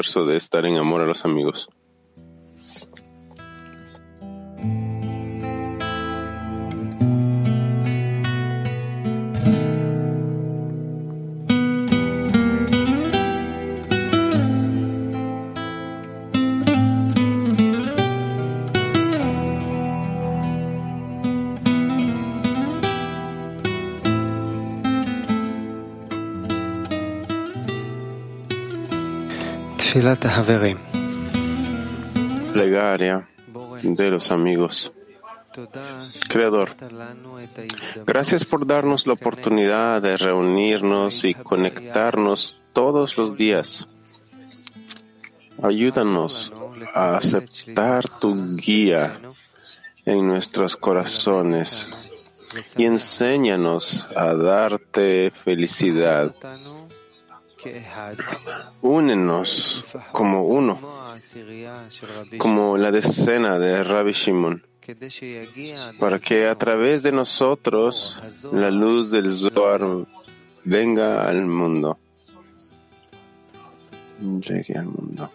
esfuerzo de estar en amor a los amigos. Plegaria de los amigos. Creador, gracias por darnos la oportunidad de reunirnos y conectarnos todos los días. Ayúdanos a aceptar tu guía en nuestros corazones y enséñanos a darte felicidad Únenos como uno, como la decena de Rabbi Shimon, para que a través de nosotros la luz del Zohar venga al mundo. Llegue al mundo.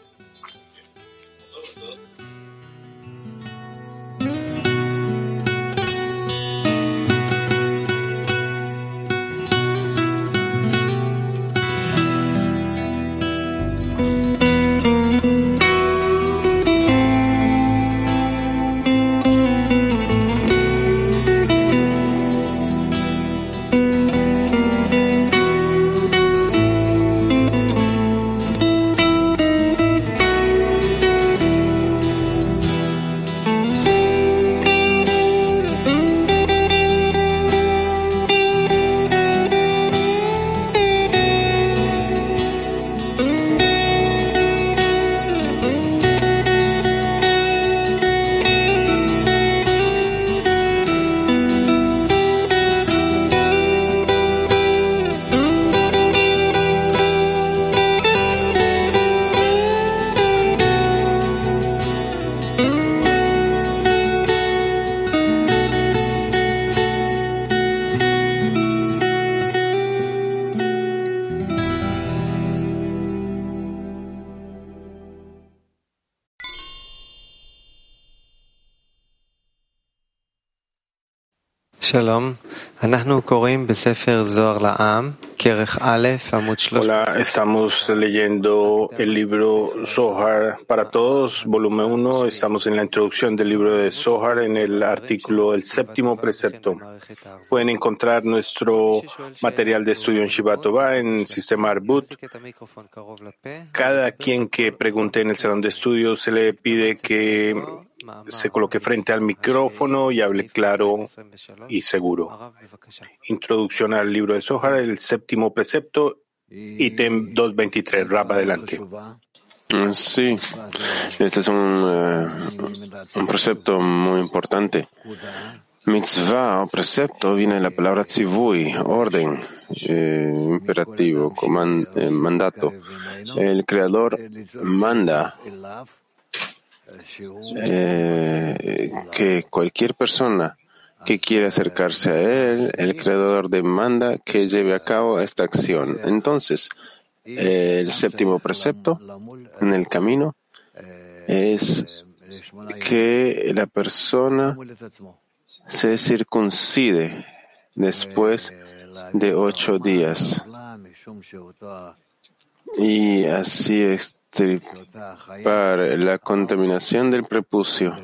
Hola, estamos leyendo el libro Zohar para todos, volumen 1. Estamos en la introducción del libro de Zohar en el artículo El séptimo precepto. Pueden encontrar nuestro material de estudio en Shibatova en sistema Arbut. Cada quien que pregunte en el salón de estudio se le pide que se coloque frente al micrófono y hable claro y seguro. Introducción al libro de Zohar, el séptimo precepto, ítem 223. Rap, adelante. Mm, sí, este es un, eh, un precepto muy importante. Mitzvah o precepto viene de la palabra tzivui, orden, eh, imperativo, eh, mandato. El creador manda eh, que cualquier persona que quiera acercarse a él, el creador demanda que lleve a cabo esta acción. Entonces, el séptimo precepto en el camino es que la persona se circuncide después de ocho días. Y así es para la contaminación del prepucio.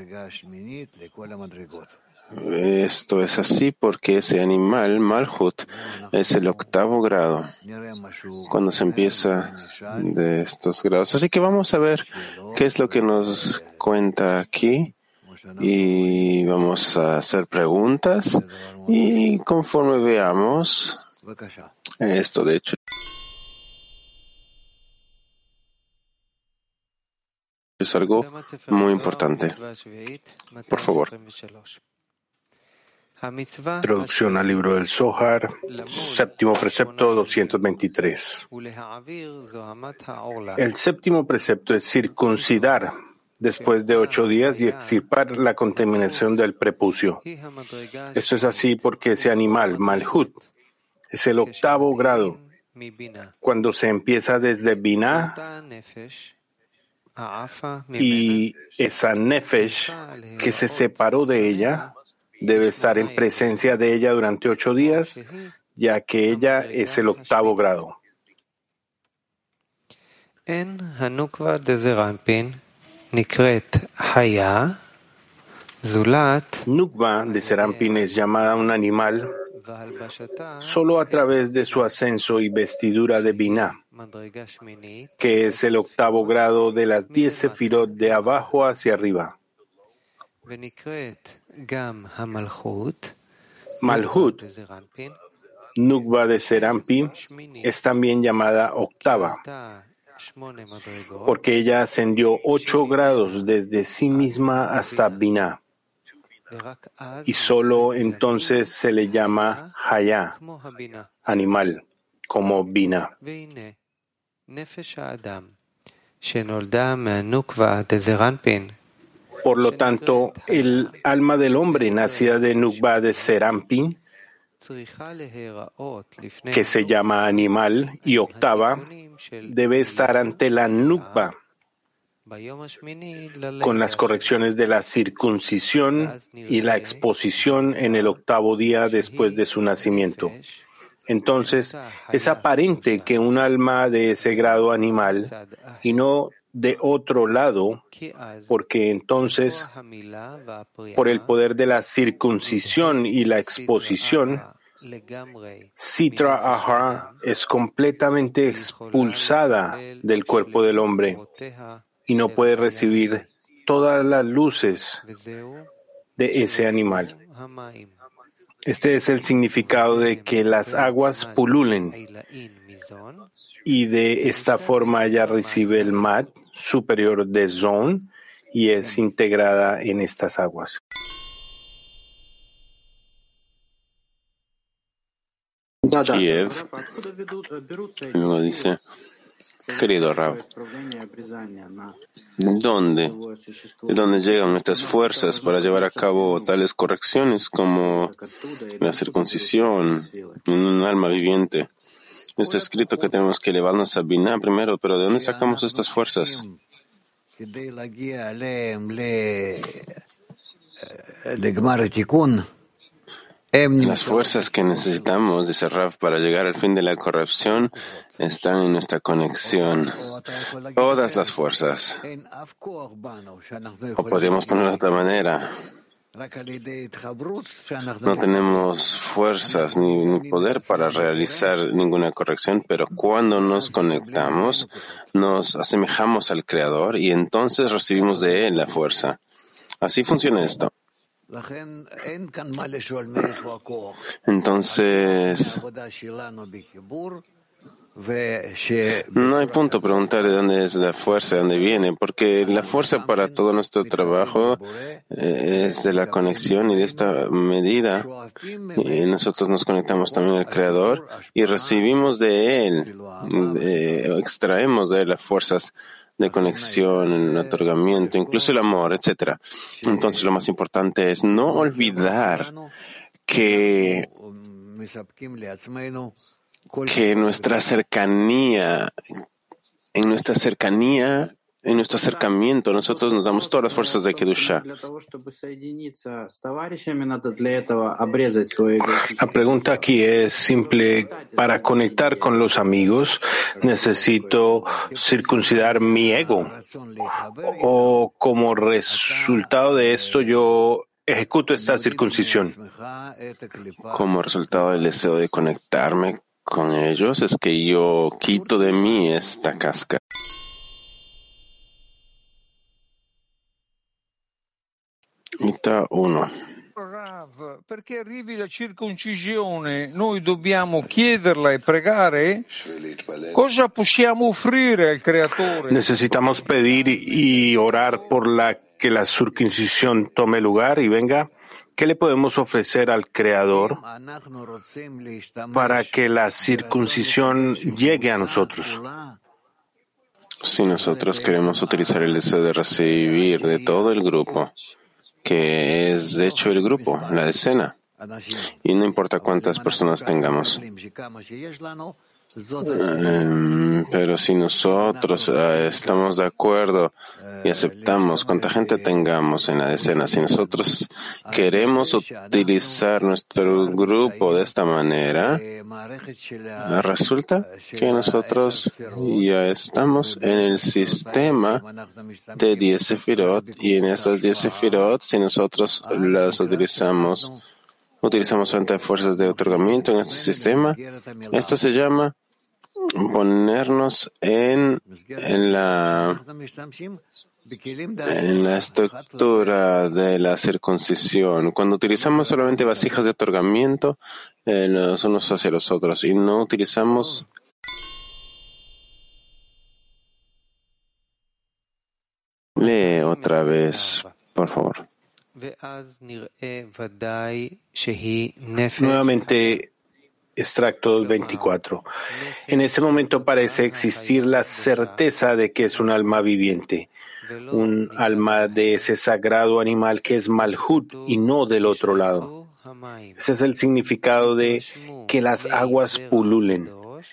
Esto es así porque ese animal, Malhut, es el octavo grado, cuando se empieza de estos grados. Así que vamos a ver qué es lo que nos cuenta aquí y vamos a hacer preguntas y conforme veamos esto, de hecho, es algo muy importante. Por favor. Introducción al libro del Zohar, séptimo precepto 223. El séptimo precepto es circuncidar después de ocho días y extirpar la contaminación del prepucio. Esto es así porque ese animal, Malhut, es el octavo grado. Cuando se empieza desde Binah, y esa nefesh que se separó de ella debe estar en presencia de ella durante ocho días, ya que ella es el octavo grado. Nukva de Serampin es llamada un animal solo a través de su ascenso y vestidura de Binah, que es el octavo grado de las diez sefirot de abajo hacia arriba. Malhut, Nukva de Serampin, es también llamada octava, porque ella ascendió ocho grados desde sí misma hasta Binah y solo entonces se le llama Haya, animal, como Bina. Por lo tanto, el alma del hombre nacida de Nukba de Serampin, que se llama animal y octava, debe estar ante la Nukba con las correcciones de la circuncisión y la exposición en el octavo día después de su nacimiento. Entonces, es aparente que un alma de ese grado animal y no de otro lado, porque entonces, por el poder de la circuncisión y la exposición, Sitra Ahar es completamente expulsada del cuerpo del hombre y no puede recibir todas las luces de ese animal. Este es el significado de que las aguas pululen y de esta forma ella recibe el mat superior de Zon y es integrada en estas aguas. luego dice, Querido Rab, ¿dónde, ¿de dónde llegan estas fuerzas para llevar a cabo tales correcciones como la circuncisión en un alma viviente? Está escrito que tenemos que elevarnos a Binah primero, pero ¿de dónde sacamos estas fuerzas? Las fuerzas que necesitamos, dice Raf, para llegar al fin de la corrupción están en nuestra conexión. Todas las fuerzas. O podríamos ponerlo de otra manera. No tenemos fuerzas ni, poder para realizar ninguna corrección, pero cuando nos conectamos, nos asemejamos al Creador y entonces recibimos de Él la fuerza. Así funciona esto. Entonces, no hay punto preguntar de dónde es la fuerza, de dónde viene, porque la fuerza para todo nuestro trabajo eh, es de la conexión y de esta medida. Y nosotros nos conectamos también al Creador y recibimos de Él, extraemos de Él las fuerzas de conexión, el otorgamiento, incluso el amor, etcétera. Entonces lo más importante es no olvidar que que nuestra cercanía, en nuestra cercanía en nuestro acercamiento, nosotros nos damos todas las fuerzas de Kedusha. La pregunta aquí es simple. Para conectar con los amigos, necesito circuncidar mi ego. O como resultado de esto, yo ejecuto esta circuncisión. Como resultado del deseo de conectarme con ellos, es que yo quito de mí esta casca. Mitad 1. Rav, perché arrivi la circoncisione, noi dobbiamo chiederla e pregare? Cosa possiamo offrire al creatore? Necesitamos pedir y orar por la que la circuncisión tome lugar y venga. ¿Qué le podemos ofrecer al Creador para que la circuncisión llegue a nosotros? Si nosotros queremos utilizar el deseo de recibir de todo el grupo, que es de hecho el grupo, la escena. Y no importa cuántas personas tengamos. Em, pero si nosotros eh, estamos de acuerdo y aceptamos cuánta gente tengamos en la escena, si nosotros queremos utilizar nuestro grupo de esta manera, resulta que nosotros ya estamos en el sistema de 10 sefirot y en estas 10 sefirot, si nosotros las utilizamos, utilizamos ante fuerzas de otorgamiento en este sistema, esto se llama ponernos en, en la en la estructura de la circuncisión. Cuando utilizamos solamente vasijas de otorgamiento, eh, los unos hacia los otros, y no utilizamos Lee otra vez, por favor. Nuevamente, extracto 24. En este momento parece existir la certeza de que es un alma viviente, un alma de ese sagrado animal que es Malhut y no del otro lado. Ese es el significado de que las aguas pululen,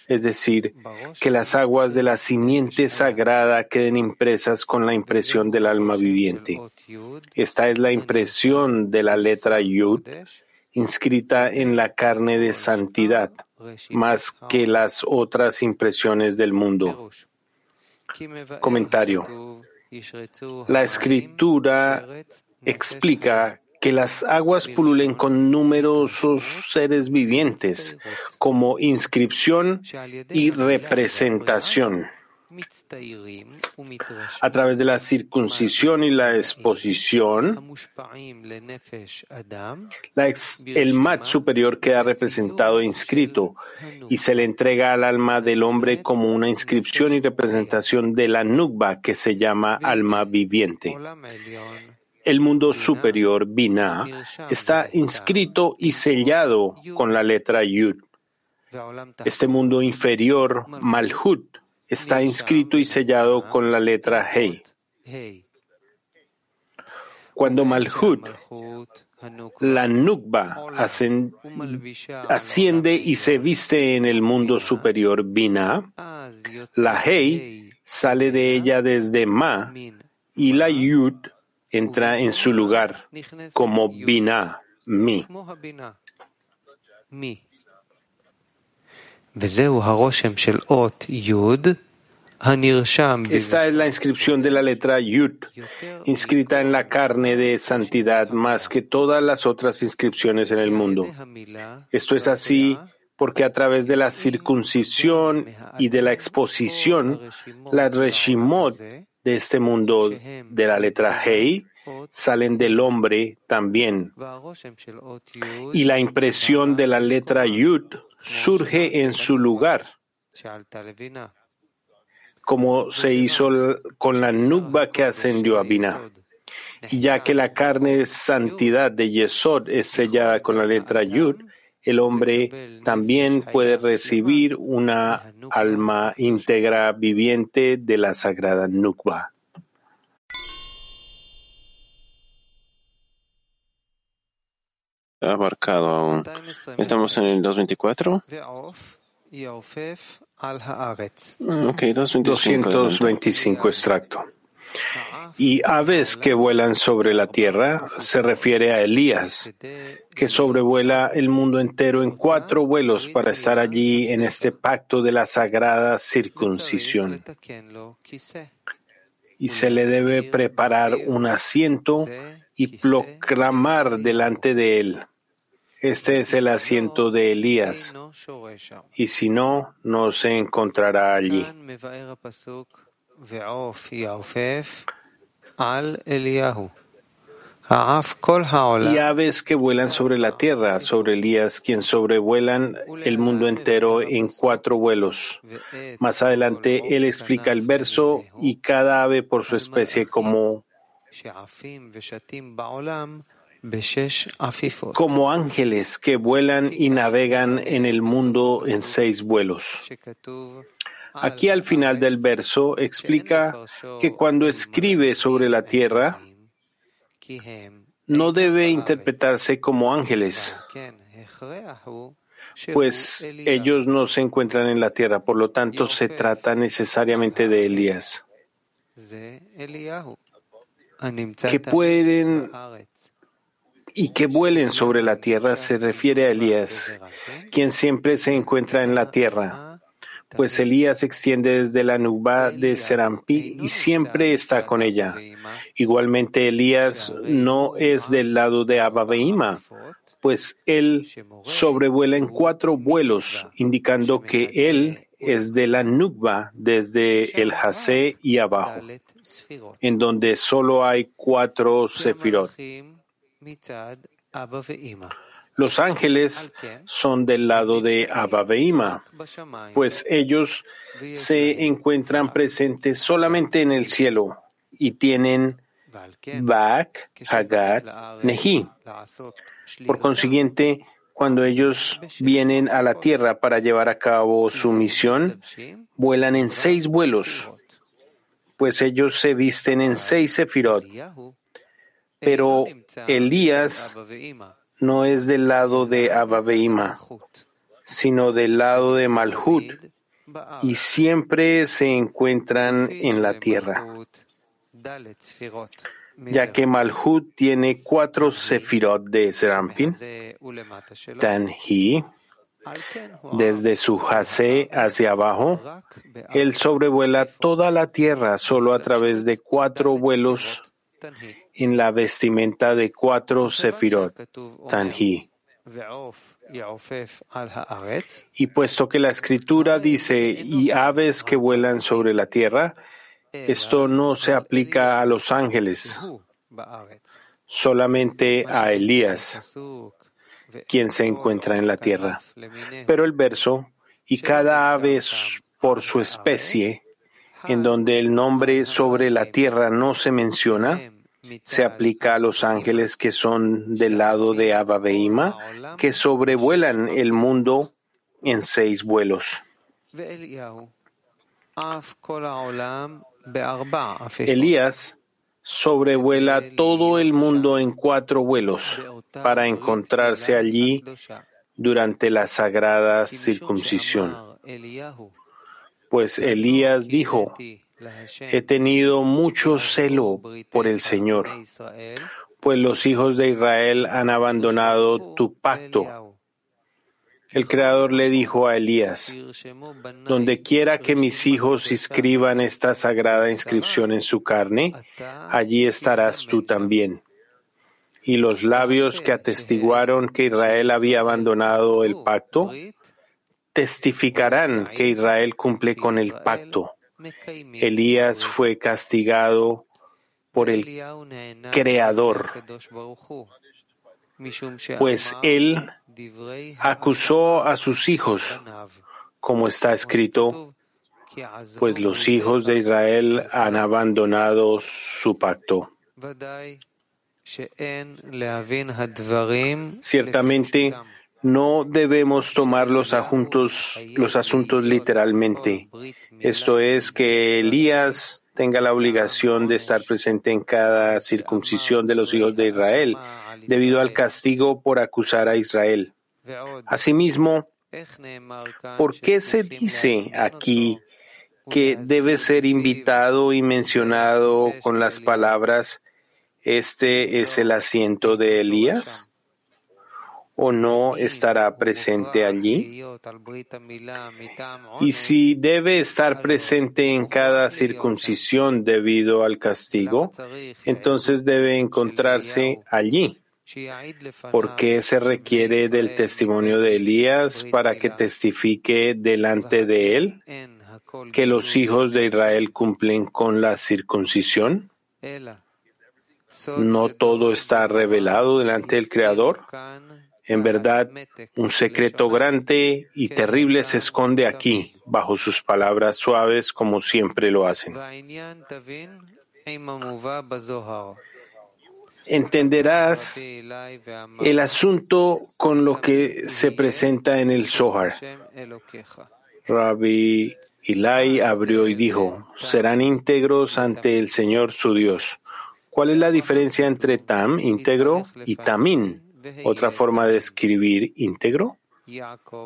es decir, que las aguas de la simiente sagrada queden impresas con la impresión del alma viviente. Esta es la impresión de la letra Yud inscrita en la carne de santidad, más que las otras impresiones del mundo. Comentario. La escritura explica que las aguas pululen con numerosos seres vivientes como inscripción y representación. A través de la circuncisión y la exposición, el mat superior queda representado e inscrito y se le entrega al alma del hombre como una inscripción y representación de la nukba que se llama alma viviente. El mundo superior, Binah, está inscrito y sellado con la letra Yud. Este mundo inferior, Malhut, está inscrito y sellado con la letra Hei. Cuando Malhut, la Nukba, asciende y se viste en el mundo superior Bina, la Hei sale de ella desde Ma y la Yud entra en su lugar como Bina, Mi. Esta es la inscripción de la letra Yud, inscrita en la carne de santidad más que todas las otras inscripciones en el mundo. Esto es así porque a través de la circuncisión y de la exposición, la reshimot de este mundo de la letra Hei salen del hombre también. Y la impresión de la letra Yud surge en su lugar, como se hizo con la nubba que ascendió a Binah. Ya que la carne de santidad de Yesod es sellada con la letra Yud, el hombre también puede recibir una alma íntegra viviente de la sagrada Nukba. Abarcado aún. Estamos en el 224. Ok, 225 extracto. Y aves que vuelan sobre la tierra se refiere a Elías, que sobrevuela el mundo entero en cuatro vuelos para estar allí en este pacto de la sagrada circuncisión. Y se le debe preparar un asiento y proclamar delante de él. Este es el asiento de Elías, y si no, no se encontrará allí. Y aves que vuelan sobre la tierra, sobre Elías, quien sobrevuelan el mundo entero en cuatro vuelos. Más adelante, él explica el verso y cada ave por su especie como como ángeles que vuelan y navegan en el mundo en seis vuelos. Aquí al final del verso explica que cuando escribe sobre la tierra, no debe interpretarse como ángeles, pues ellos no se encuentran en la tierra, por lo tanto se trata necesariamente de Elías, que pueden y que vuelen sobre la tierra se refiere a Elías, quien siempre se encuentra en la tierra, pues Elías extiende desde la nubá de Serampi y siempre está con ella. Igualmente Elías no es del lado de Abba pues él sobrevuela en cuatro vuelos, indicando que él es de la Nukba desde el Hase y abajo, en donde solo hay cuatro sefirot. Los ángeles son del lado de Abba pues ellos se encuentran presentes solamente en el cielo y tienen Bak, Hagat, Nehi. Por consiguiente, cuando ellos vienen a la tierra para llevar a cabo su misión, vuelan en seis vuelos, pues ellos se visten en seis sefirot. Pero Elías no es del lado de Abba sino del lado de Malhut, y siempre se encuentran en la tierra. Ya que Malhut tiene cuatro sefirot de Serampin, Tanhi, desde su Hase hacia abajo, él sobrevuela toda la tierra solo a través de cuatro vuelos en la vestimenta de cuatro sefirot, Tanhi. Y puesto que la escritura dice, y aves que vuelan sobre la tierra, esto no se aplica a los ángeles, solamente a Elías, quien se encuentra en la tierra. Pero el verso, y cada ave por su especie, en donde el nombre sobre la tierra no se menciona, se aplica a los ángeles que son del lado de Abba que sobrevuelan el mundo en seis vuelos. Elías sobrevuela todo el mundo en cuatro vuelos para encontrarse allí durante la sagrada circuncisión. Pues Elías dijo, he tenido mucho celo por el Señor, pues los hijos de Israel han abandonado tu pacto el Creador le dijo a Elías, donde quiera que mis hijos inscriban esta sagrada inscripción en su carne, allí estarás tú también. Y los labios que atestiguaron que Israel había abandonado el pacto, testificarán que Israel cumple con el pacto. Elías fue castigado por el Creador, pues él acusó a sus hijos, como está escrito, pues los hijos de Israel han abandonado su pacto. Ciertamente, no debemos tomar los, asuntos literalmente. Esto es que Elías tenga la obligación de estar presente en cada circuncisión de los hijos de Israel debido al castigo por acusar a Israel. Asimismo, ¿por qué se dice aquí que debe ser invitado y mencionado con las palabras, este es el asiento de Elías? ¿O no estará presente allí? Y si debe estar presente en cada circuncisión debido al castigo, entonces debe encontrarse allí. ¿Por qué se requiere del testimonio de Elías para que testifique delante de él que los hijos de Israel cumplen con la circuncisión? ¿No todo está revelado delante del Creador? En verdad, un secreto grande y terrible se esconde aquí, bajo sus palabras suaves como siempre lo hacen. Entenderás el asunto con lo que se presenta en el Zohar. Rabbi Ilai abrió y dijo, serán íntegros ante el Señor su Dios. ¿Cuál es la diferencia entre tam, íntegro, y tamin, otra forma de escribir íntegro?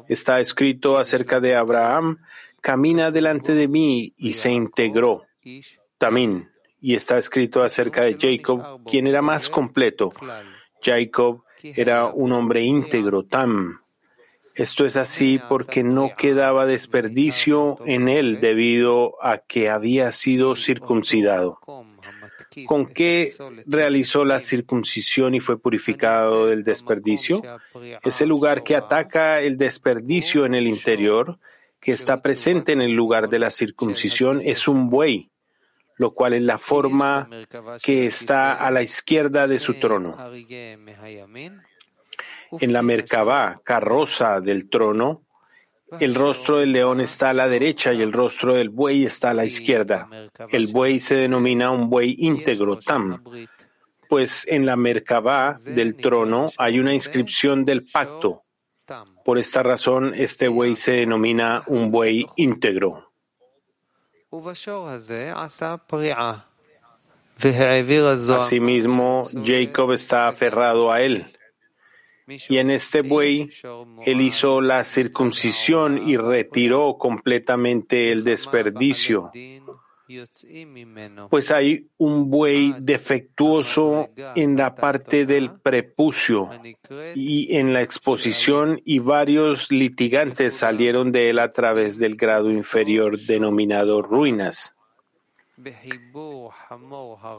Está escrito acerca de Abraham, camina delante de mí y se integró. También. Y está escrito acerca de Jacob, quien era más completo. Jacob era un hombre íntegro, Tam. Esto es así porque no quedaba desperdicio en él debido a que había sido circuncidado. ¿Con qué realizó la circuncisión y fue purificado del desperdicio? Es el lugar que ataca el desperdicio en el interior, que está presente en el lugar de la circuncisión, es un buey, lo cual es la forma que está a la izquierda de su trono. En la Merkabah, carroza del trono, el rostro del león está a la derecha y el rostro del buey está a la izquierda. El buey se denomina un buey íntegro, tam, pues en la Merkabah del trono hay una inscripción del pacto. Por esta razón, este buey se denomina un buey íntegro. Asimismo, Jacob está aferrado a él. Y en este buey él hizo la circuncisión y retiró completamente el desperdicio. Pues hay un buey defectuoso en la parte del prepucio y en la exposición y varios litigantes salieron de él a través del grado inferior denominado ruinas.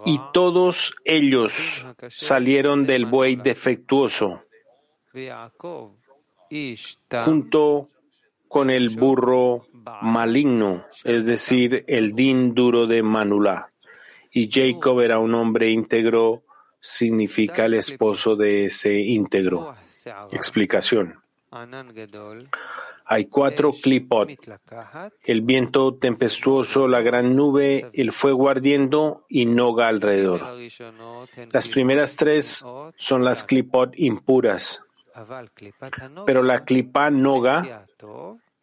Y todos ellos salieron del buey defectuoso junto con el burro maligno, es decir, el din duro de Manulá. Y Jacob era un hombre íntegro, significa el esposo de ese íntegro. Explicación. Hay cuatro clipot, el viento tempestuoso, la gran nube, el fuego ardiendo y noga alrededor. Las primeras tres son las clipot impuras, pero la clipa noga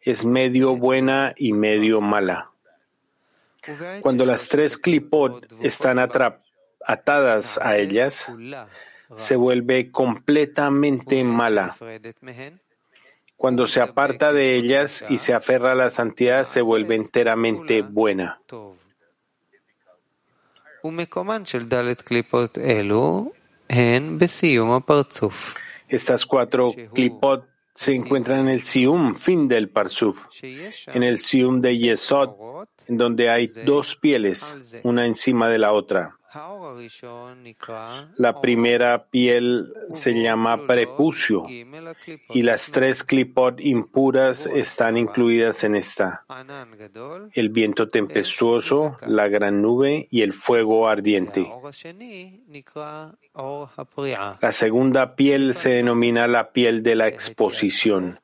es medio buena y medio mala. Cuando las tres clipot están atadas a ellas, se vuelve completamente mala. Cuando se aparta de ellas y se aferra a la santidad, se vuelve enteramente buena. Estas cuatro clipot se encuentran en el Sium, fin del Parsuf, en el Sium de Yesod, en donde hay dos pieles, una encima de la otra. La primera piel se llama prepucio y las tres clipot impuras están incluidas en esta. El viento tempestuoso, la gran nube y el fuego ardiente. La segunda piel se denomina la piel de la exposición,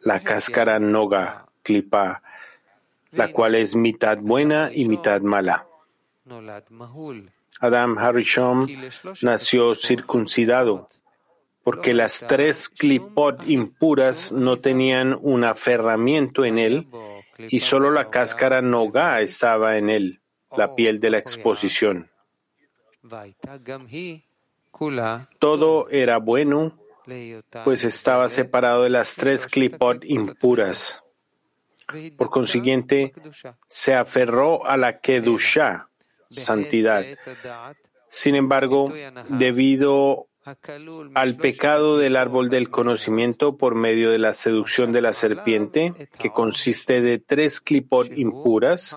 la cáscara noga, clipa, la cual es mitad buena y mitad mala. Adam Harishon nació circuncidado porque las tres clipot impuras no tenían un aferramiento en él y solo la cáscara noga estaba en él, la piel de la exposición. Todo era bueno, pues estaba separado de las tres clipot impuras. Por consiguiente, se aferró a la Kedusha, santidad. Sin embargo, debido al pecado del árbol del conocimiento por medio de la seducción de la serpiente, que consiste de tres clipot impuras,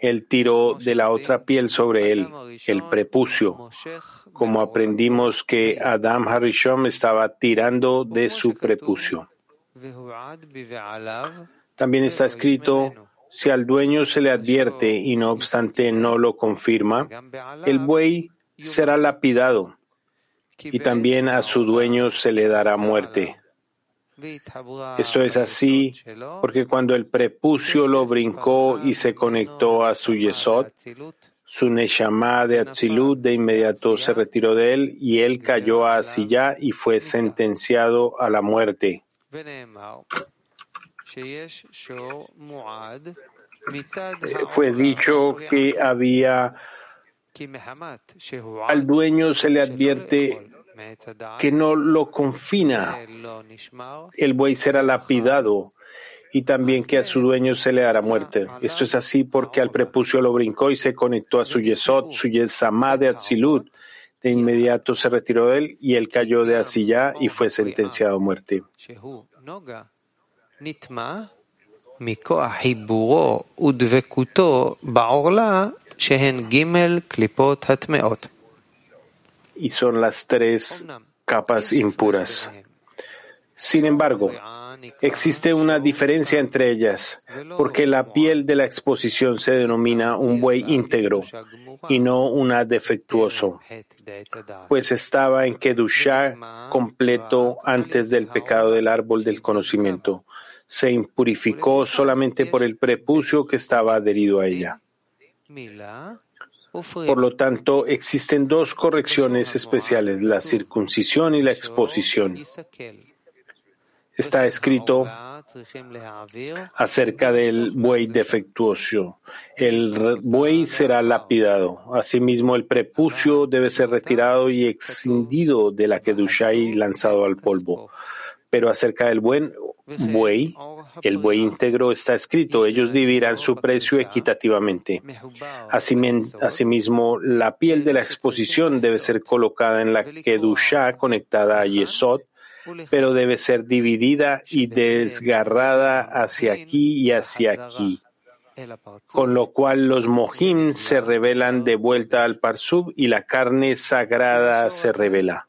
él tiró de la otra piel sobre él, el prepucio, como aprendimos que Adam Harishon estaba tirando de su prepucio. También está escrito si al dueño se le advierte y no obstante no lo confirma, el buey será lapidado y también a su dueño se le dará muerte. Esto es así porque cuando el prepucio lo brincó y se conectó a su yesod, su neshama de Atzilut de inmediato se retiró de él y él cayó a Asiyah y fue sentenciado a la muerte. Fue dicho que había al dueño se le advierte que no lo confina, el buey será lapidado y también que a su dueño se le hará muerte. Esto es así porque al prepucio lo brincó y se conectó a su yesod, su yesamá de Atzilut. De inmediato se retiró de él y él cayó de asilla y fue sentenciado a muerte. Y son las tres capas impuras. Sin embargo, existe una diferencia entre ellas, porque la piel de la exposición se denomina un buey íntegro y no una defectuoso, pues estaba en Kedushá completo antes del pecado del árbol del conocimiento. Se impurificó solamente por el prepucio que estaba adherido a ella. Por lo tanto, existen dos correcciones especiales, la circuncisión y la exposición. Está escrito acerca del buey defectuoso. El buey será lapidado. Asimismo, el prepucio debe ser retirado y excindido de la kedusha y lanzado al polvo. Pero acerca del buen buey, el buey íntegro está escrito, ellos dividirán su precio equitativamente. Asimismo, la piel de la exposición debe ser colocada en la kedusha conectada a Yesod, pero debe ser dividida y desgarrada hacia aquí y hacia aquí. Con lo cual los mojim se revelan de vuelta al parsub y la carne sagrada se revela.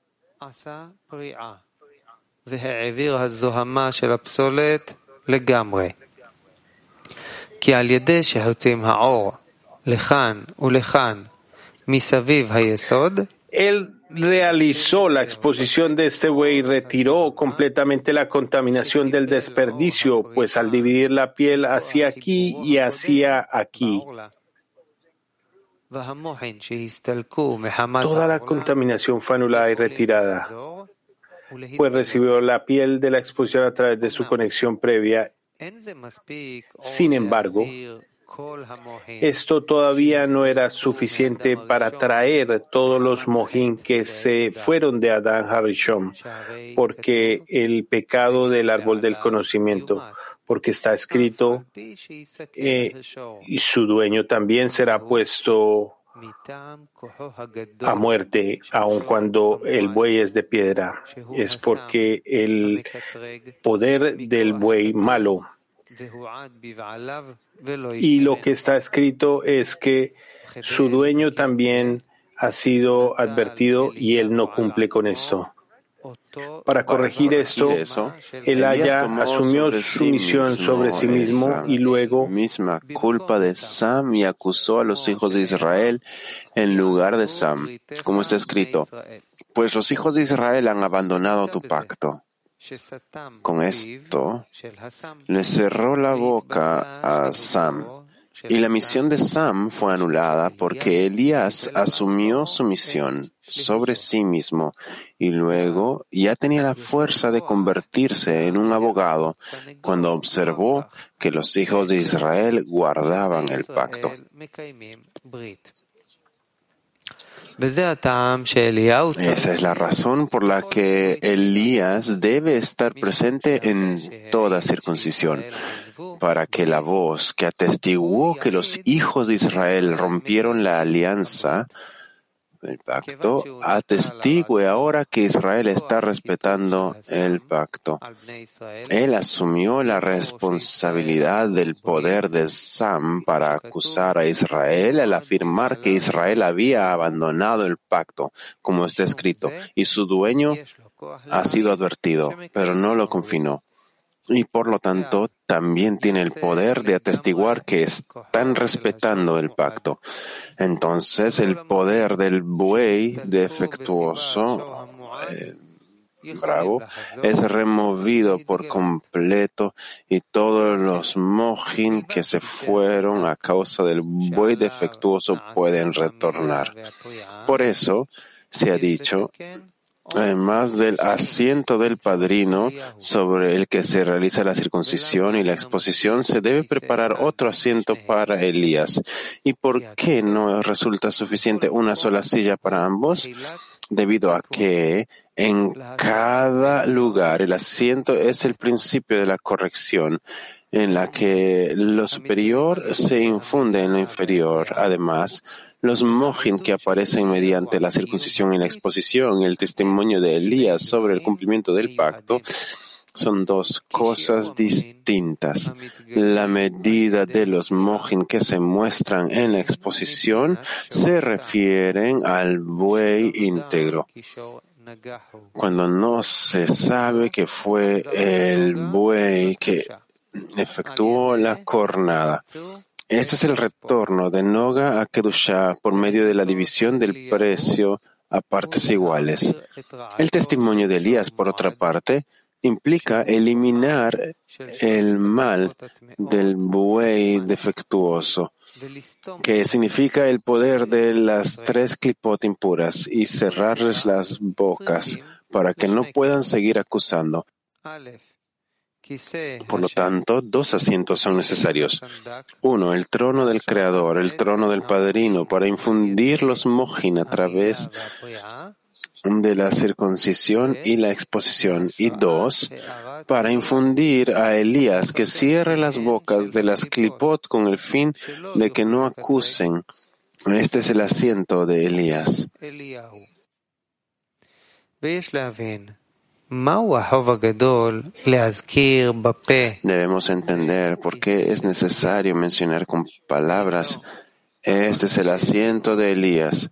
כי על ידי שהוצאים האור לכאן ולכאן מסביב היסוד, Él realizó la exposición de este buey y retiró completamente la contaminación del desperdicio, pues al dividir la piel hacia aquí y hacia aquí, toda la contaminación fue anulada y retirada, pues recibió la piel de la exposición a través de su conexión previa. Sin embargo, esto todavía no era suficiente para traer todos los mojín que se fueron de Adán Harishon, porque el pecado del árbol del conocimiento, porque está escrito, eh, y su dueño también será puesto a muerte, aun cuando el buey es de piedra. Es porque el poder del buey malo y lo que está escrito es que su dueño también ha sido advertido y él no cumple con esto. Para corregir esto, el Haya asumió su misión sobre sí mismo y luego misma culpa de Sam y acusó a los hijos de Israel en lugar de Sam, como está escrito, pues los hijos de Israel han abandonado tu pacto. Con esto, le cerró la boca a Sam. Y la misión de Sam fue anulada porque Elías asumió su misión sobre sí mismo y luego ya tenía la fuerza de convertirse en un abogado cuando observó que los hijos de Israel guardaban el pacto. Esa es la razón por la que Elías debe estar presente en toda circuncisión, para que la voz que atestiguó que los hijos de Israel rompieron la alianza el pacto, atestigue ahora que Israel está respetando el pacto. Él asumió la responsabilidad del poder de Sam para acusar a Israel al afirmar que Israel había abandonado el pacto, como está escrito, y su dueño ha sido advertido, pero no lo confinó y por lo tanto también tiene el poder de atestiguar que están respetando el pacto. Entonces el poder del buey defectuoso, eh, bravo, es removido por completo y todos los mojin que se fueron a causa del buey defectuoso pueden retornar. Por eso se ha dicho además del asiento del padrino sobre el que se realiza la circuncisión y la exposición, se debe preparar otro asiento para Elías. ¿Y por qué no resulta suficiente una sola silla para ambos? debido a que en cada lugar el asiento es el principio de la corrección, en la que lo superior se infunde en lo inferior. Además, los mojin que aparecen mediante la circuncisión y la exposición el testimonio de Elías sobre el cumplimiento del pacto son dos cosas distintas. La medida de los mojin que se muestran en la exposición se refieren al buey íntegro. Cuando no se sabe que fue el buey que efectuó la cornada. Este es el retorno de Noga a Kedushah por medio de la división del precio a partes iguales. El testimonio de Elías, por otra parte, implica eliminar el mal del buey defectuoso, que significa el poder de las tres clipot impuras y cerrarles las bocas para que no puedan seguir acusando. Por lo tanto, dos asientos son necesarios. Uno, el trono del Creador, el trono del Padrino, para infundir los mojin a través de la circuncisión y la exposición. Y dos, para infundir a Elías que cierre las bocas de las clipot con el fin de que no acusen. Este es el asiento de Elías. Debemos entender por qué es necesario mencionar con palabras, este es el asiento de Elías.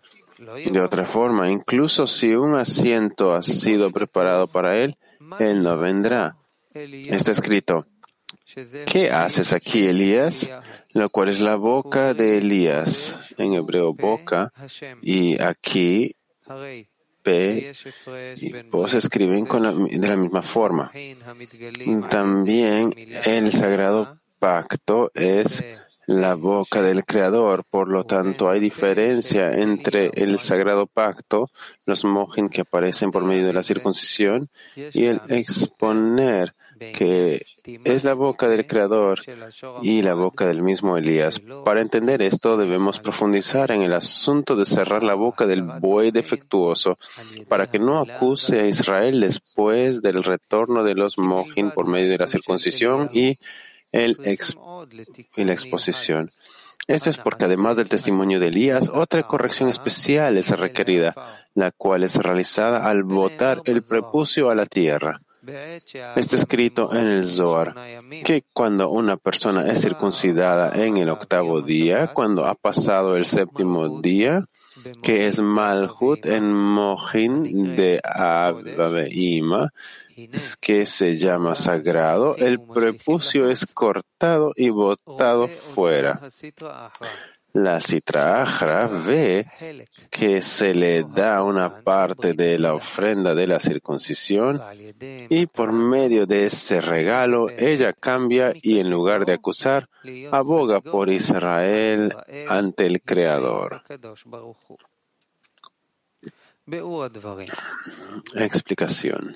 De otra forma, incluso si un asiento ha sido preparado para él, él no vendrá. Está escrito, ¿qué haces aquí, Elías? Lo cual es la boca de Elías, en hebreo boca, y aquí P y Po se escriben de la misma forma. También el sagrado pacto es la boca del Creador. Por lo tanto, hay diferencia entre el sagrado pacto, los mojin que aparecen por medio de la circuncisión, y el exponer, que es la boca del Creador y la boca del mismo Elías. Para entender esto, debemos profundizar en el asunto de cerrar la boca del buey defectuoso para que no acuse a Israel después del retorno de los mojin por medio de la circuncisión y el la exposición. Esto es porque además del testimonio de Elías, otra corrección especial es requerida, la cual es realizada al botar el prepucio a la tierra. Está escrito en el Zohar que cuando una persona es circuncidada en el octavo día, cuando ha pasado el séptimo día, que es Malhut en Mohin de Ababeima, que se llama sagrado, el prepucio es cortado y botado fuera. La Sitra ve que se le da una parte de la ofrenda de la circuncisión y por medio de ese regalo ella cambia y en lugar de acusar, aboga por Israel ante el Creador. Explicación.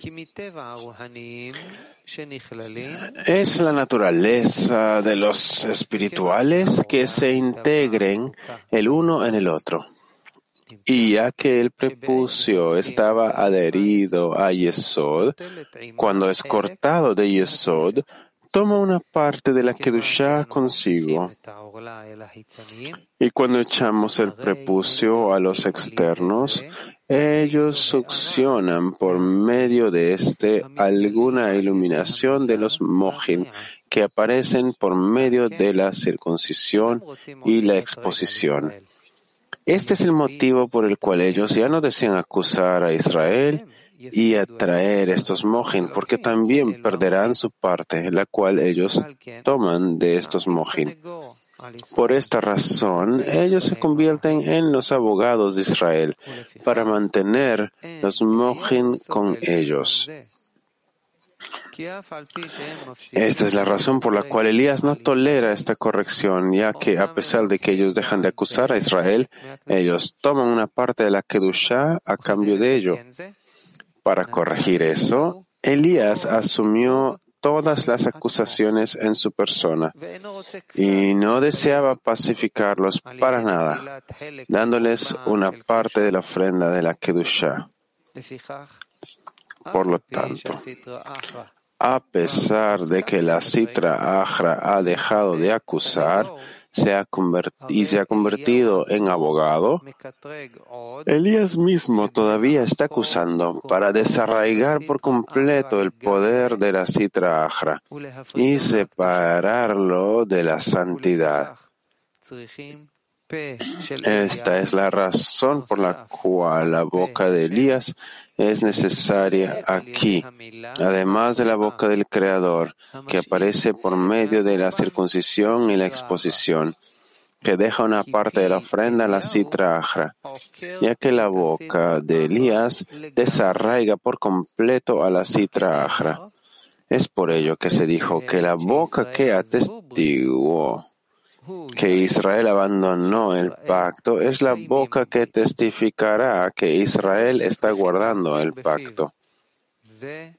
Es la naturaleza de los espirituales que se integren el uno en el otro. Y ya que el prepucio estaba adherido a Yesod, cuando es cortado de Yesod, toma una parte de la Kedushá consigo. Y cuando echamos el prepucio a los externos, ellos succionan por medio de este alguna iluminación de los mojin que aparecen por medio de la circuncisión y la exposición. Este es el motivo por el cual ellos ya no desean acusar a Israel y atraer estos mojin, porque también perderán su parte, la cual ellos toman de estos mojin. Por esta razón, ellos se convierten en los abogados de Israel para mantener los mojin con ellos. Esta es la razón por la cual Elías no tolera esta corrección, ya que a pesar de que ellos dejan de acusar a Israel, ellos toman una parte de la Kedushá a cambio de ello. Para corregir eso, Elías asumió todas las acusaciones en su persona y no deseaba pacificarlos para nada, dándoles una parte de la ofrenda de la Kedushá. Por lo tanto, a pesar de que la Citra Ajra ha dejado de acusar se ha y se ha convertido en abogado, Elías mismo todavía está acusando para desarraigar por completo el poder de la Citra Ajra y separarlo de la santidad. Esta es la razón por la cual la boca de Elías es necesaria aquí, además de la boca del Creador, que aparece por medio de la circuncisión y la exposición, que deja una parte de la ofrenda a la citra ya que la boca de Elías desarraiga por completo a la citra. Es por ello que se dijo que la boca que atestiguó que Israel abandonó el pacto es la boca que testificará que Israel está guardando el pacto.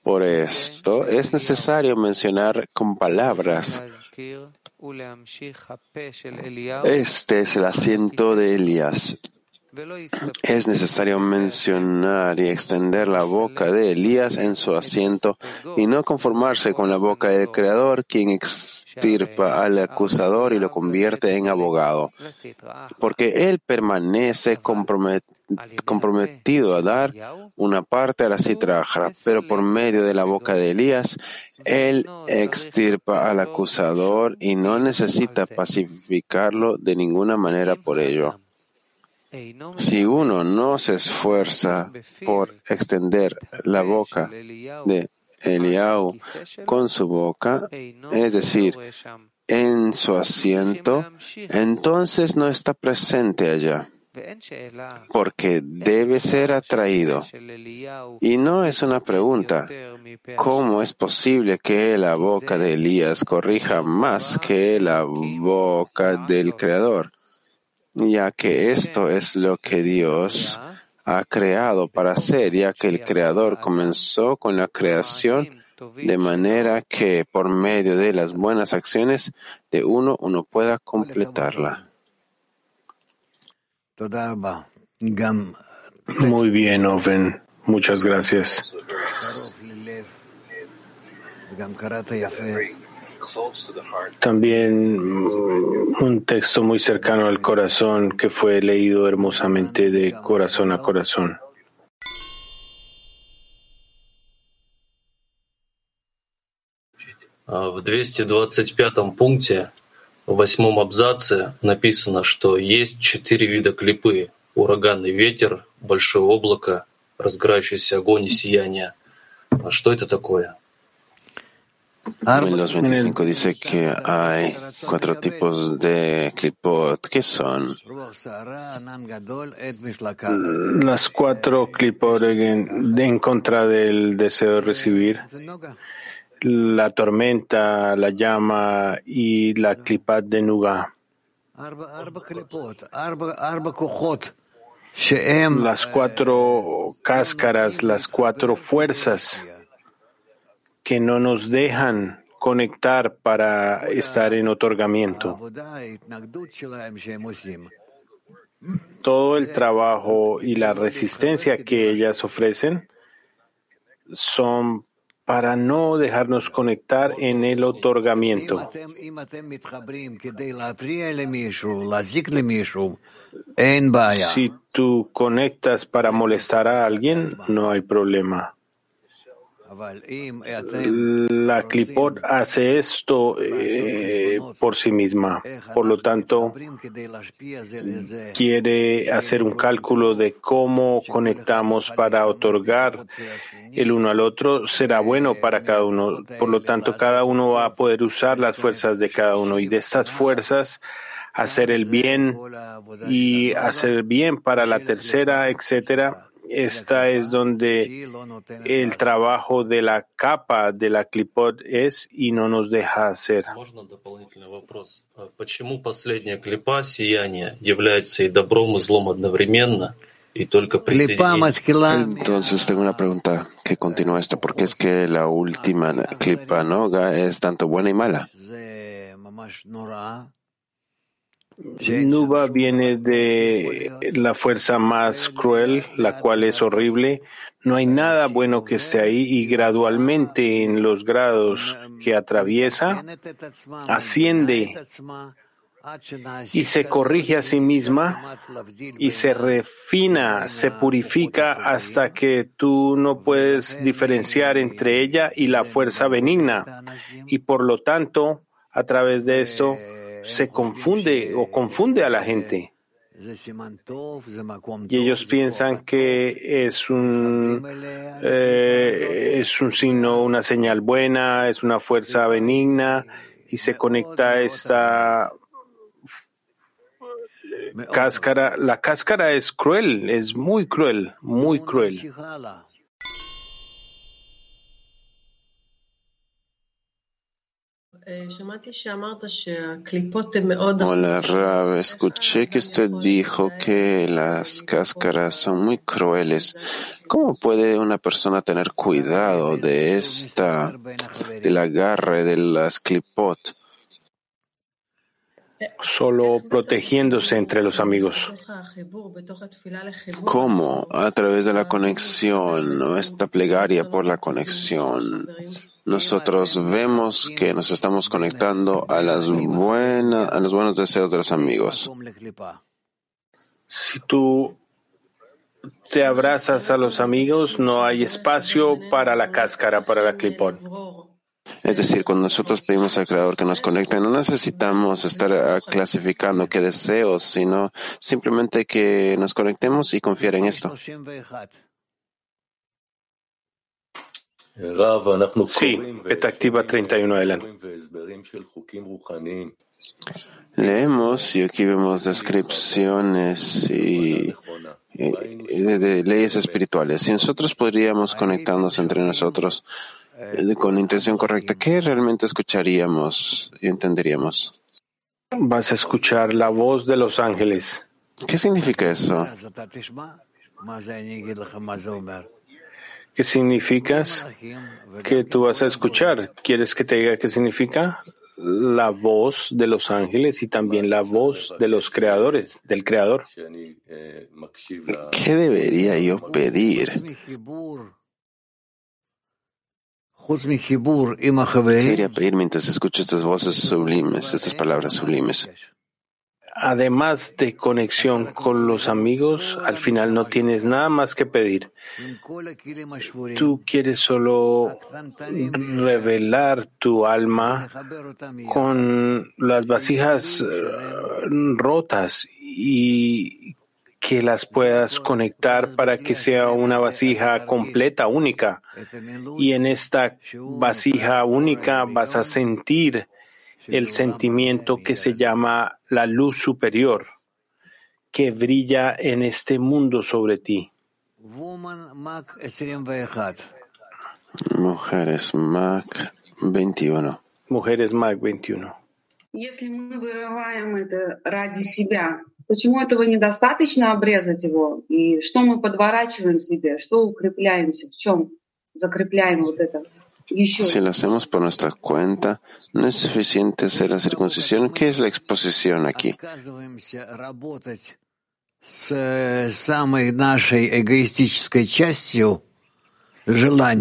Por esto es necesario mencionar con palabras. Este es el asiento de Elías. Es necesario mencionar y extender la boca de Elías en su asiento y no conformarse con la boca del Creador, quien extirpa al acusador y lo convierte en abogado, porque él permanece comprometido a dar una parte a la citraja, pero por medio de la boca de Elías, él extirpa al acusador y no necesita pacificarlo de ninguna manera por ello. Si uno no se esfuerza por extender la boca de Eliau con su boca, es decir, en su asiento, entonces no está presente allá, porque debe ser atraído. Y no es una pregunta, ¿cómo es posible que la boca de Elías corrija más que la boca del Creador? Ya que esto es lo que Dios ha creado para hacer, ya que el Creador comenzó con la creación de manera que por medio de las buenas acciones de uno uno pueda completarla. Muy bien, Oven. Muchas gracias. También mm, un texto muy cercano al corazón que fue leído hermosamente de corazón a corazón. В 225 пункте, в восьмом абзаце написано, что есть четыре вида клипы – ураганный ветер, большое облако, разгорающийся огонь и сияние. Что это такое? En el 225 dice que hay cuatro tipos de clipot. ¿Qué son? Las cuatro clipot en contra del deseo de recibir. La tormenta, la llama y la clipat de Nuga. Las cuatro cáscaras, las cuatro fuerzas que no nos dejan conectar para estar en otorgamiento. Todo el trabajo y la resistencia que ellas ofrecen son para no dejarnos conectar en el otorgamiento. Si tú conectas para molestar a alguien, no hay problema. La clipot hace esto eh, por sí misma. Por lo tanto, quiere hacer un cálculo de cómo conectamos para otorgar el uno al otro. Será bueno para cada uno. Por lo tanto, cada uno va a poder usar las fuerzas de cada uno y de estas fuerzas hacer el bien y hacer bien para la tercera, etcétera esta es donde el trabajo de la capa de la clipot es y no nos deja hacer. Entonces tengo una pregunta que continúa esto. ¿Por qué es que la última clipa noga es tanto buena y mala? Nuba viene de la fuerza más cruel, la cual es horrible. No hay nada bueno que esté ahí y gradualmente en los grados que atraviesa, asciende y se corrige a sí misma y se refina, se purifica hasta que tú no puedes diferenciar entre ella y la fuerza benigna y por lo tanto a través de esto se confunde o confunde a la gente. Y ellos piensan que es un, eh, es un signo, una señal buena, es una fuerza benigna y se conecta esta cáscara. La cáscara es cruel, es muy cruel, muy cruel. Hola, Rab. Escuché que usted dijo que las cáscaras son muy crueles. ¿Cómo puede una persona tener cuidado de esta, del agarre de las clipot? Solo protegiéndose entre los amigos. ¿Cómo? A través de la conexión, ¿no? esta plegaria por la conexión nosotros vemos que nos estamos conectando a, las buenas, a los buenos deseos de los amigos. Si tú te abrazas a los amigos, no hay espacio para la cáscara, para la clipón. Es decir, cuando nosotros pedimos al Creador que nos conecte, no necesitamos estar clasificando qué deseos, sino simplemente que nos conectemos y confiar en esto. Sí, Petactiva 31 adelante. Leemos y aquí vemos descripciones y, de, leyes espirituales. Si nosotros podríamos conectarnos entre nosotros eh, con intención correcta, ¿qué realmente escucharíamos y entenderíamos? Vas a escuchar la voz de los ángeles. ¿Qué significa eso? ¿Qué significa? Que tú vas a escuchar. ¿Quieres que te diga qué significa? La voz de los ángeles y también la voz de los creadores, del creador. ¿Qué debería yo pedir? ¿Qué debería pedir mientras escucho estas voces sublimes, estas palabras sublimes? Además de conexión con los amigos, al final no tienes nada más que pedir. Tú quieres solo revelar tu alma con las vasijas eh, rotas y que las puedas conectar para que sea una vasija completa, única. Y en esta vasija única vas a sentir el sentimiento que se llama la luz superior que brilla en este mundo sobre ti. Mujeres Mac 21. Mujeres Mac 21. Если мы вырываем это ради себя, почему этого недостаточно обрезать его? И что мы подворачиваем себе? Что укрепляемся? В чем закрепляем вот это? Si lo hacemos por nuestra cuenta, no es suficiente hacer la circuncisión. ¿Qué es la exposición aquí?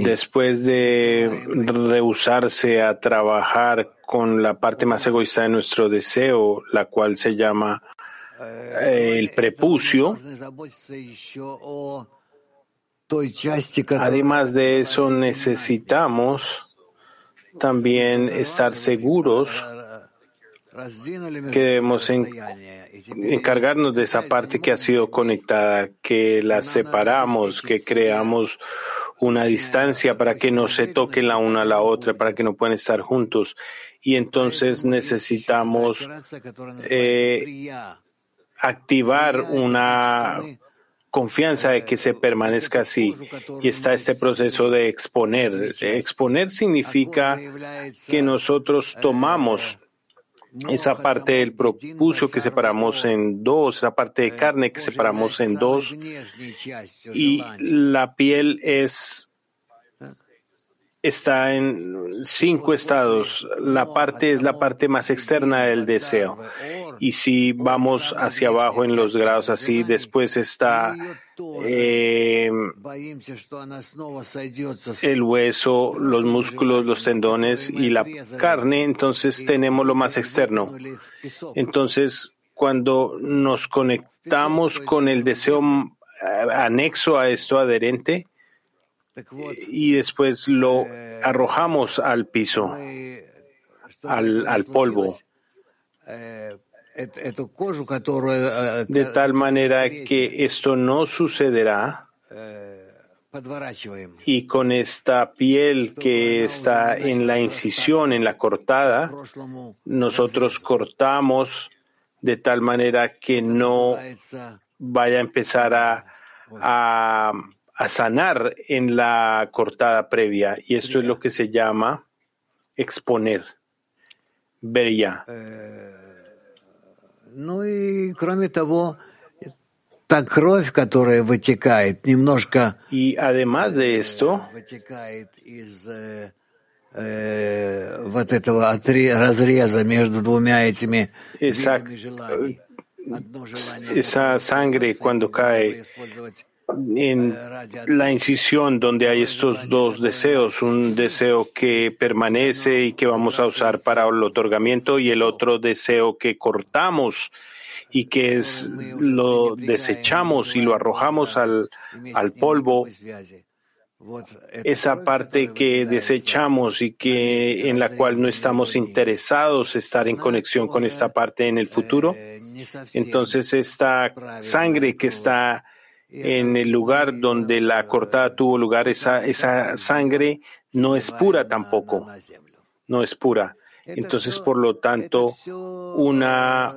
Después de rehusarse a trabajar con la parte más egoísta de nuestro deseo, la cual se llama eh, el prepucio, Además de eso, necesitamos también estar seguros que debemos encargarnos de esa parte que ha sido conectada, que la separamos, que creamos una distancia para que no se toquen la una a la otra, para que no puedan estar juntos. Y entonces necesitamos eh, activar una confianza de que se permanezca así. Y está este proceso de exponer. Exponer significa que nosotros tomamos esa parte del propucio que separamos en dos, esa parte de carne que separamos en dos, y la piel es está en cinco estados. La parte es la parte más externa del deseo. Y si vamos hacia abajo en los grados así, después está eh, el hueso, los músculos, los tendones y la carne, entonces tenemos lo más externo. Entonces, cuando nos conectamos con el deseo eh, anexo a esto adherente, y después lo arrojamos al piso, al, al polvo, de tal manera que esto no sucederá. Y con esta piel que está en la incisión, en la cortada, nosotros cortamos de tal manera que no vaya a empezar a, a a sanar en la cortada previa. Y esto es lo que se llama exponer, ver ya. Ну и кроме того, та кровь, которая вытекает, немножко y además de esto, вытекает из э, вот этого отре, разреза между двумя этими esa, желаний. Одно желание esa sangre cuando cae en la incisión donde hay estos dos deseos, un deseo que permanece y que vamos a usar para el otorgamiento y el otro deseo que cortamos y que es lo desechamos y lo arrojamos al, al polvo, esa parte que desechamos y que en la cual no estamos interesados estar en conexión con esta parte en el futuro, entonces esta sangre que está en el lugar donde la cortada tuvo lugar, esa, sangre no es pura tampoco, no es pura. Entonces, por lo tanto, una,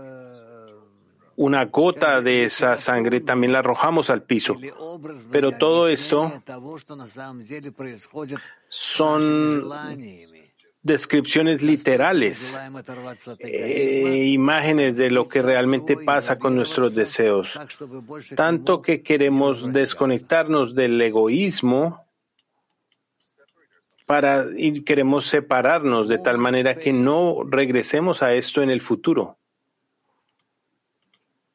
una gota de esa sangre también la arrojamos al piso. Pero todo esto son descripciones literales, eh, imágenes de lo que realmente pasa con nuestros deseos. Tanto que queremos desconectarnos del egoísmo para y queremos separarnos de tal manera que no regresemos a esto en el futuro.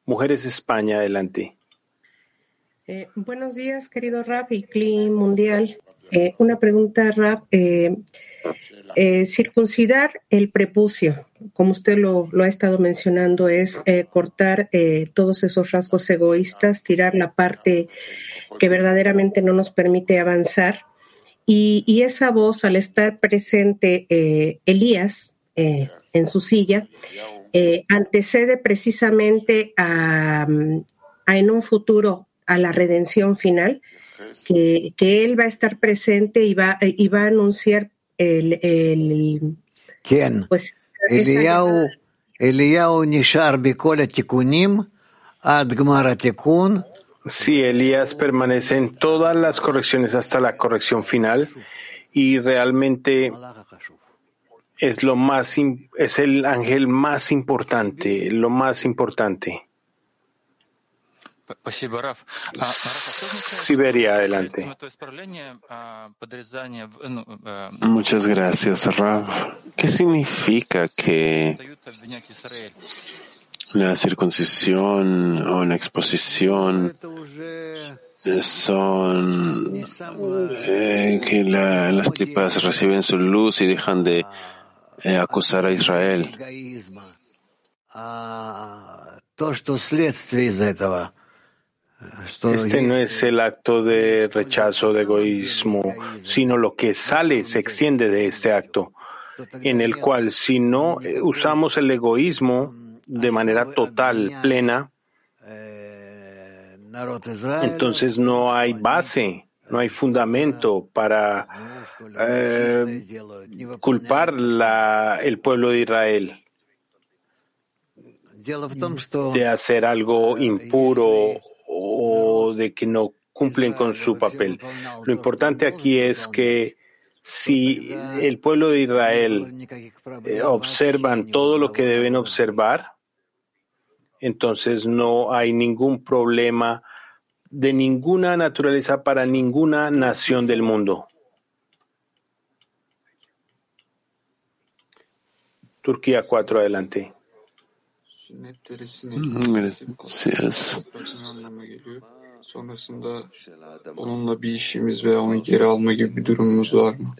Mujeres España, adelante. Eh, buenos días, querido Rap y Clean Mundial. Eh, una pregunta, Rap. Eh, eh, circuncidar el prepucio, como usted lo, ha estado mencionando, es eh, cortar todos esos rasgos egoístas, tirar la parte que verdaderamente no nos permite avanzar. Y, esa voz, al estar presente Elías en su silla, antecede precisamente a en un futuro a la redención final, que, que, él va a estar presente y va, y va a anunciar el... el ¿Quién? Pues, Eliyahu, Eliyahu Nishar Bikola Tikunim, Sí, Elías permanece en todas las correcciones hasta la corrección final y realmente es lo más es el ángel más importante, lo más importante. Siberia, adelante. Muchas gracias, Rab. ¿Qué significa que la circuncisión o la exposición son eh, que la, las clipas reciben su luz y dejan de eh, acusar a Israel? Este no es el acto de rechazo, de egoísmo, sino lo que sale, se extiende de este acto, en el cual si no eh, usamos el egoísmo de manera total, plena, entonces no hay base, no hay fundamento para eh, culpar la, el pueblo de Israel de hacer algo impuro o de que no cumplen con su papel. Lo importante aquí es que si el pueblo de Israel eh, observan todo lo que deben observar, entonces no hay ningún problema de ninguna naturaleza para ninguna nación del mundo. Turquía 4, adelante. Gracias. Toprakçının anlamına geliyor. Sonrasında onunla bir işimiz veya onu geri alma gibi bir durumumuz var mı?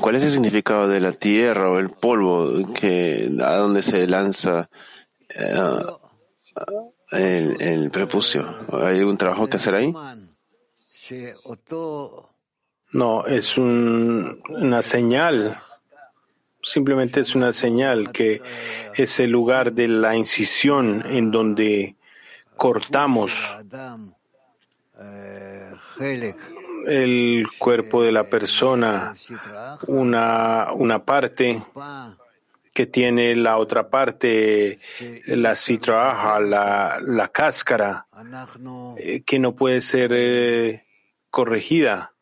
¿Cuál es el significado de la tierra o el polvo que a donde se lanza eh, el, el prepucio? ¿Hay algún trabajo que hacer ahí? No, es un- una señal. Simplemente es una señal que es el lugar de la incisión en donde cortamos el cuerpo de la persona, una, una parte que tiene la otra parte, la citraja, la, la cáscara, eh, que no puede ser eh, corregida.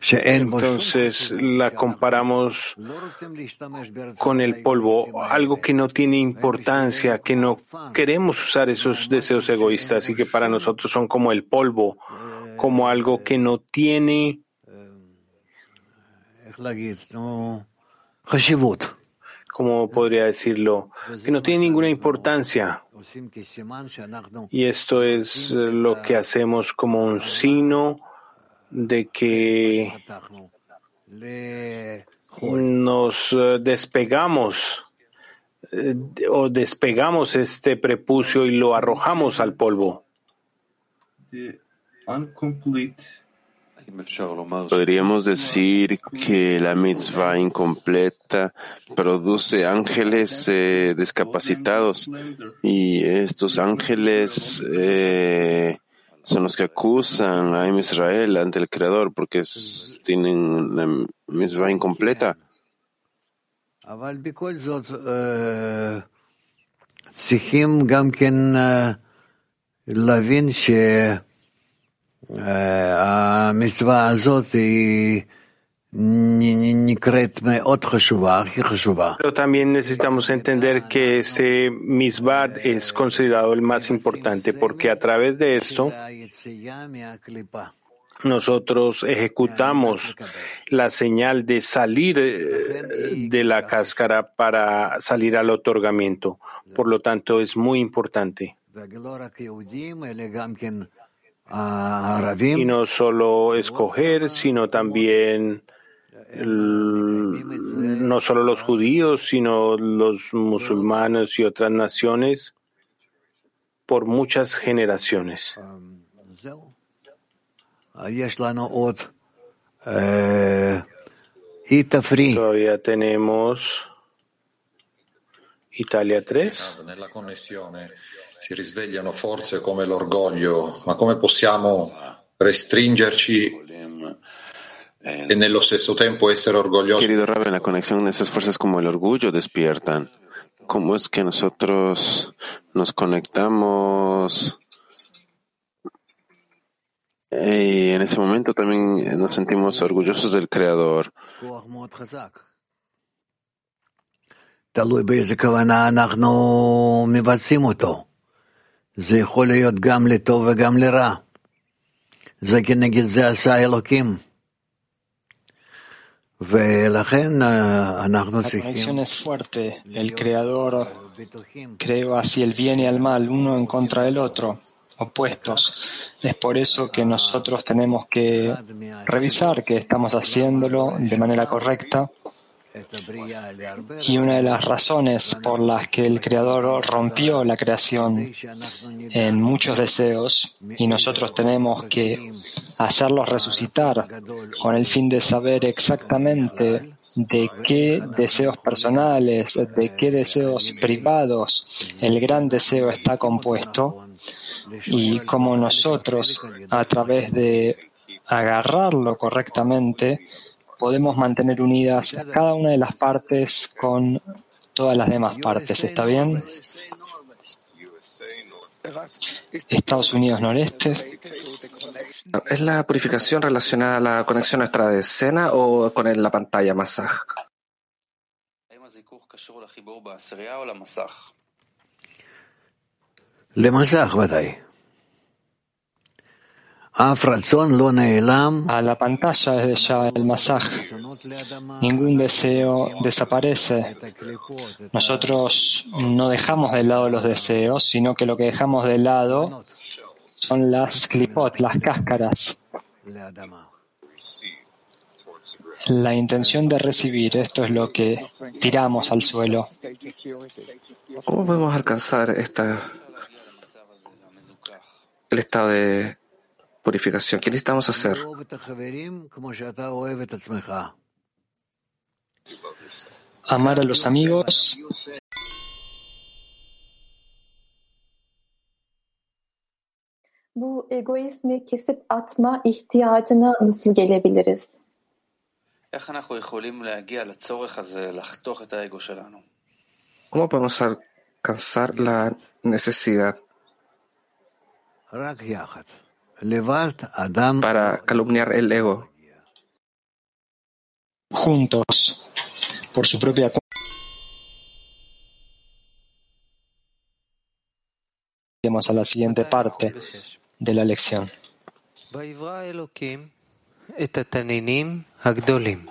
Entonces la comparamos con el polvo, algo que no tiene importancia, que no queremos usar esos deseos egoístas y que para nosotros son como el polvo, como algo que no tiene como podría decirlo? Que no tiene ninguna importancia. Y esto es eh, lo que hacemos como un sino de que nos eh, despegamos eh, o despegamos este prepucio y lo arrojamos al polvo. Podríamos decir que la mitzvah incompleta produce ángeles eh, discapacitados y estos ángeles eh, son los que acusan a Israel ante el Creador porque tienen la mitzvah incompleta. אבל בכל זאת אה, צריכים גם כן אה, להבין שהמצווה הזאת היא נ- נ- נקראת מאוד חשובה, הכי חשובה. Pero también necesitamos entender que este misbad es considerado el más importante porque a través de esto היציאה מהקליפה. nosotros ejecutamos la señal de salir eh, de la cáscara para salir al otorgamiento. Por lo tanto, es muy importante. y no solo escoger, sino también no solo los judíos, sino los musulmanes y otras naciones por muchas generaciones. Todavía tenemos Italia 3 Nella connessione si risvegliano forze come l'orgoglio, ma come possiamo restringerci e nello stesso tempo essere orgogliosi? Querido Rabbi, en la conexión de esas fuerzas como el orgullo despiertan. ¿Cómo es que nosotros nos conectamos y en ese momento también nos sentimos orgullosos del Creador? כוח מאוד חזק. תלוי באיזה כוונה אנחנו מבצעים אותו. זה יכול להיות גם לטוב וגם לרע. זה כנגד זה עשה אלוקים. ולכן אה, אנחנו La צריכים conexión es fuerte. El Creador בטוחים creó así el bien y el mal, uno en contra del otro, opuestos. Es por eso que nosotros tenemos que revisar que estamos haciéndolo de manera correcta. Y una de las razones por las que el Creador rompió la creación en muchos deseos y nosotros tenemos que hacerlos resucitar con el fin de saber exactamente de qué deseos personales, de qué deseos privados el gran deseo está compuesto y cómo nosotros a través de agarrarlo correctamente podemos mantener unidas cada una de las partes con todas las demás partes. ¿Está bien? Estados Unidos noreste. ¿Es la purificación relacionada a la conexión a nuestra escena o con la pantalla Masaj? Le Masaj, a la pantalla desde ya el masaje. Ningún deseo desaparece. Nosotros no dejamos de lado los deseos, sino que lo que dejamos de lado son las clipot, las cáscaras. La intención de recibir, esto es lo que tiramos al suelo. ¿Cómo podemos alcanzar esta, el estado de purificación. ¿Qué necesitamos hacer? Amar a los amigos. Bu egoizmi kesip atma ihtiyacına nasıl gelebiliriz? ¿Cómo podemos alcanzar la necesidad? para calumniar el ego. Juntos, por su propia cuenta. Vamos a la siguiente parte de la lección. Etatanenim Agdolim.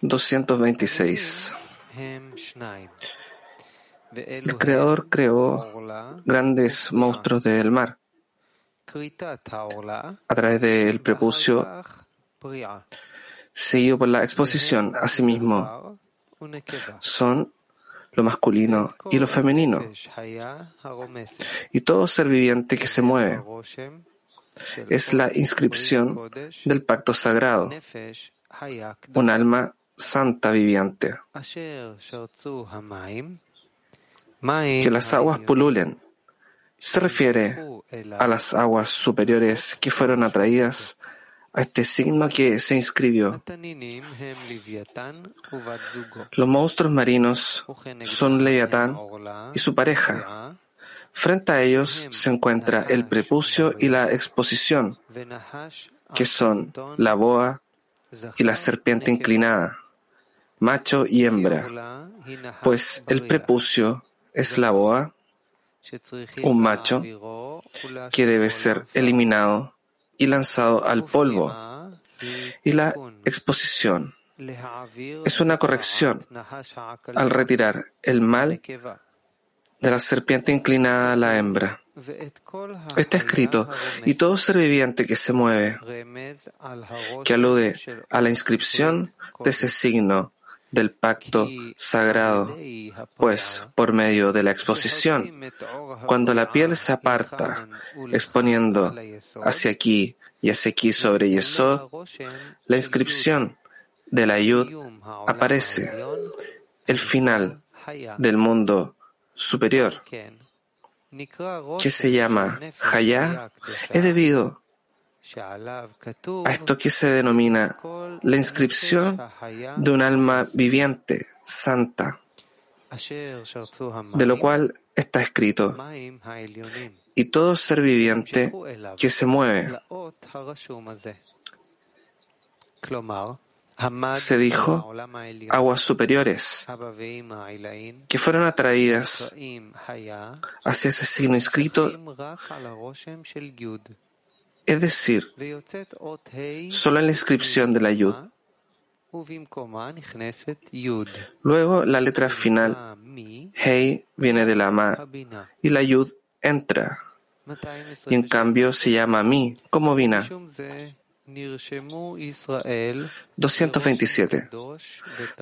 226. El creador creó grandes monstruos del mar a través del prepucio seguido por la exposición a sí mismo. Son lo masculino y lo femenino. Y todo ser viviente que se mueve es la inscripción del pacto sagrado, un alma santa viviente. Que las aguas pululen se refiere a las aguas superiores que fueron atraídas a este signo que se inscribió. Los monstruos marinos son Leviatán y su pareja. Frente a ellos se encuentra el prepucio y la exposición, que son la boa y la serpiente inclinada, macho y hembra, pues el prepucio es la boa un macho que debe ser eliminado y lanzado al polvo. Y la exposición es una corrección al retirar el mal de la serpiente inclinada a la hembra. Está escrito, y todo ser viviente que se mueve, que alude a la inscripción de ese signo del pacto sagrado, pues por medio de la exposición, cuando la piel se aparta, exponiendo hacia aquí y hacia aquí sobre Yesod, la inscripción de la Yud aparece, el final del mundo superior, que se llama Hayá, es debido a esto que se denomina la inscripción de un alma viviente, santa, de lo cual está escrito, y todo ser viviente que se mueve. Se dijo aguas superiores que fueron atraídas hacia ese signo inscrito es decir, solo en la inscripción de la Yud. Luego la letra final, Hei, viene de la Ma, y la Yud entra. Y en cambio se llama Mi, como Vina. 227.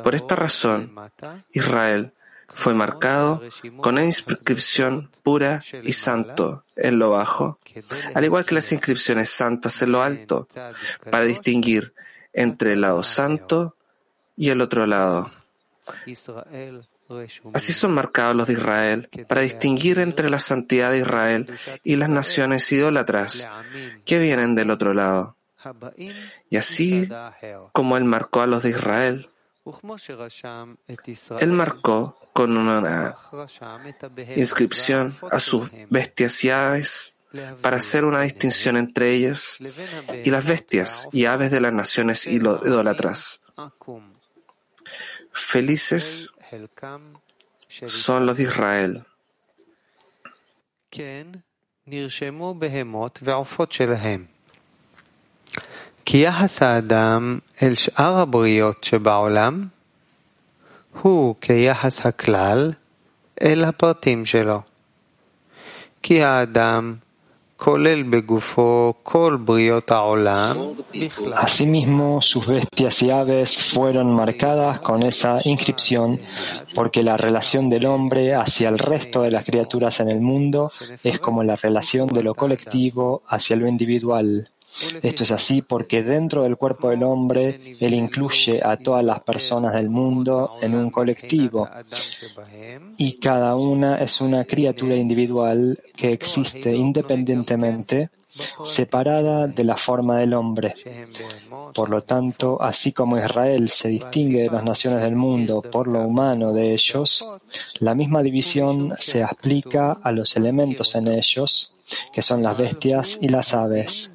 Por esta razón, Israel fue marcado con inscripción pura y santo en lo bajo, al igual que las inscripciones santas en lo alto, para distinguir entre el lado santo y el otro lado. Así son marcados los de Israel, para distinguir entre la santidad de Israel y las naciones idólatras que vienen del otro lado. Y así como Él marcó a los de Israel, él marcó con una inscripción a sus bestias y aves para hacer una distinción entre ellas y las bestias y aves de las naciones idólatras. Felices son los de Israel. כן, נרשמו בהמות ועופות שלהם. כי יחס האדם אל שאר הבריות שבעולם הוא כיחס הכלל אל הפרטים שלו. כי האדם כולל בגופו כל בריות העולם בכלל. Asimismo, sus bestias y aves fueron marcadas con esa inscripción porque la relación del hombre hacia el resto de las criaturas en el mundo es como la relación de lo colectivo hacia lo individual. Esto es así porque dentro del cuerpo del hombre él incluye a todas las personas del mundo en un colectivo y cada una es una criatura individual que existe independientemente, separada de la forma del hombre. Por lo tanto, así como Israel se distingue de las naciones del mundo por lo humano de ellos, la misma división se aplica a los elementos en ellos, que son las bestias y las aves.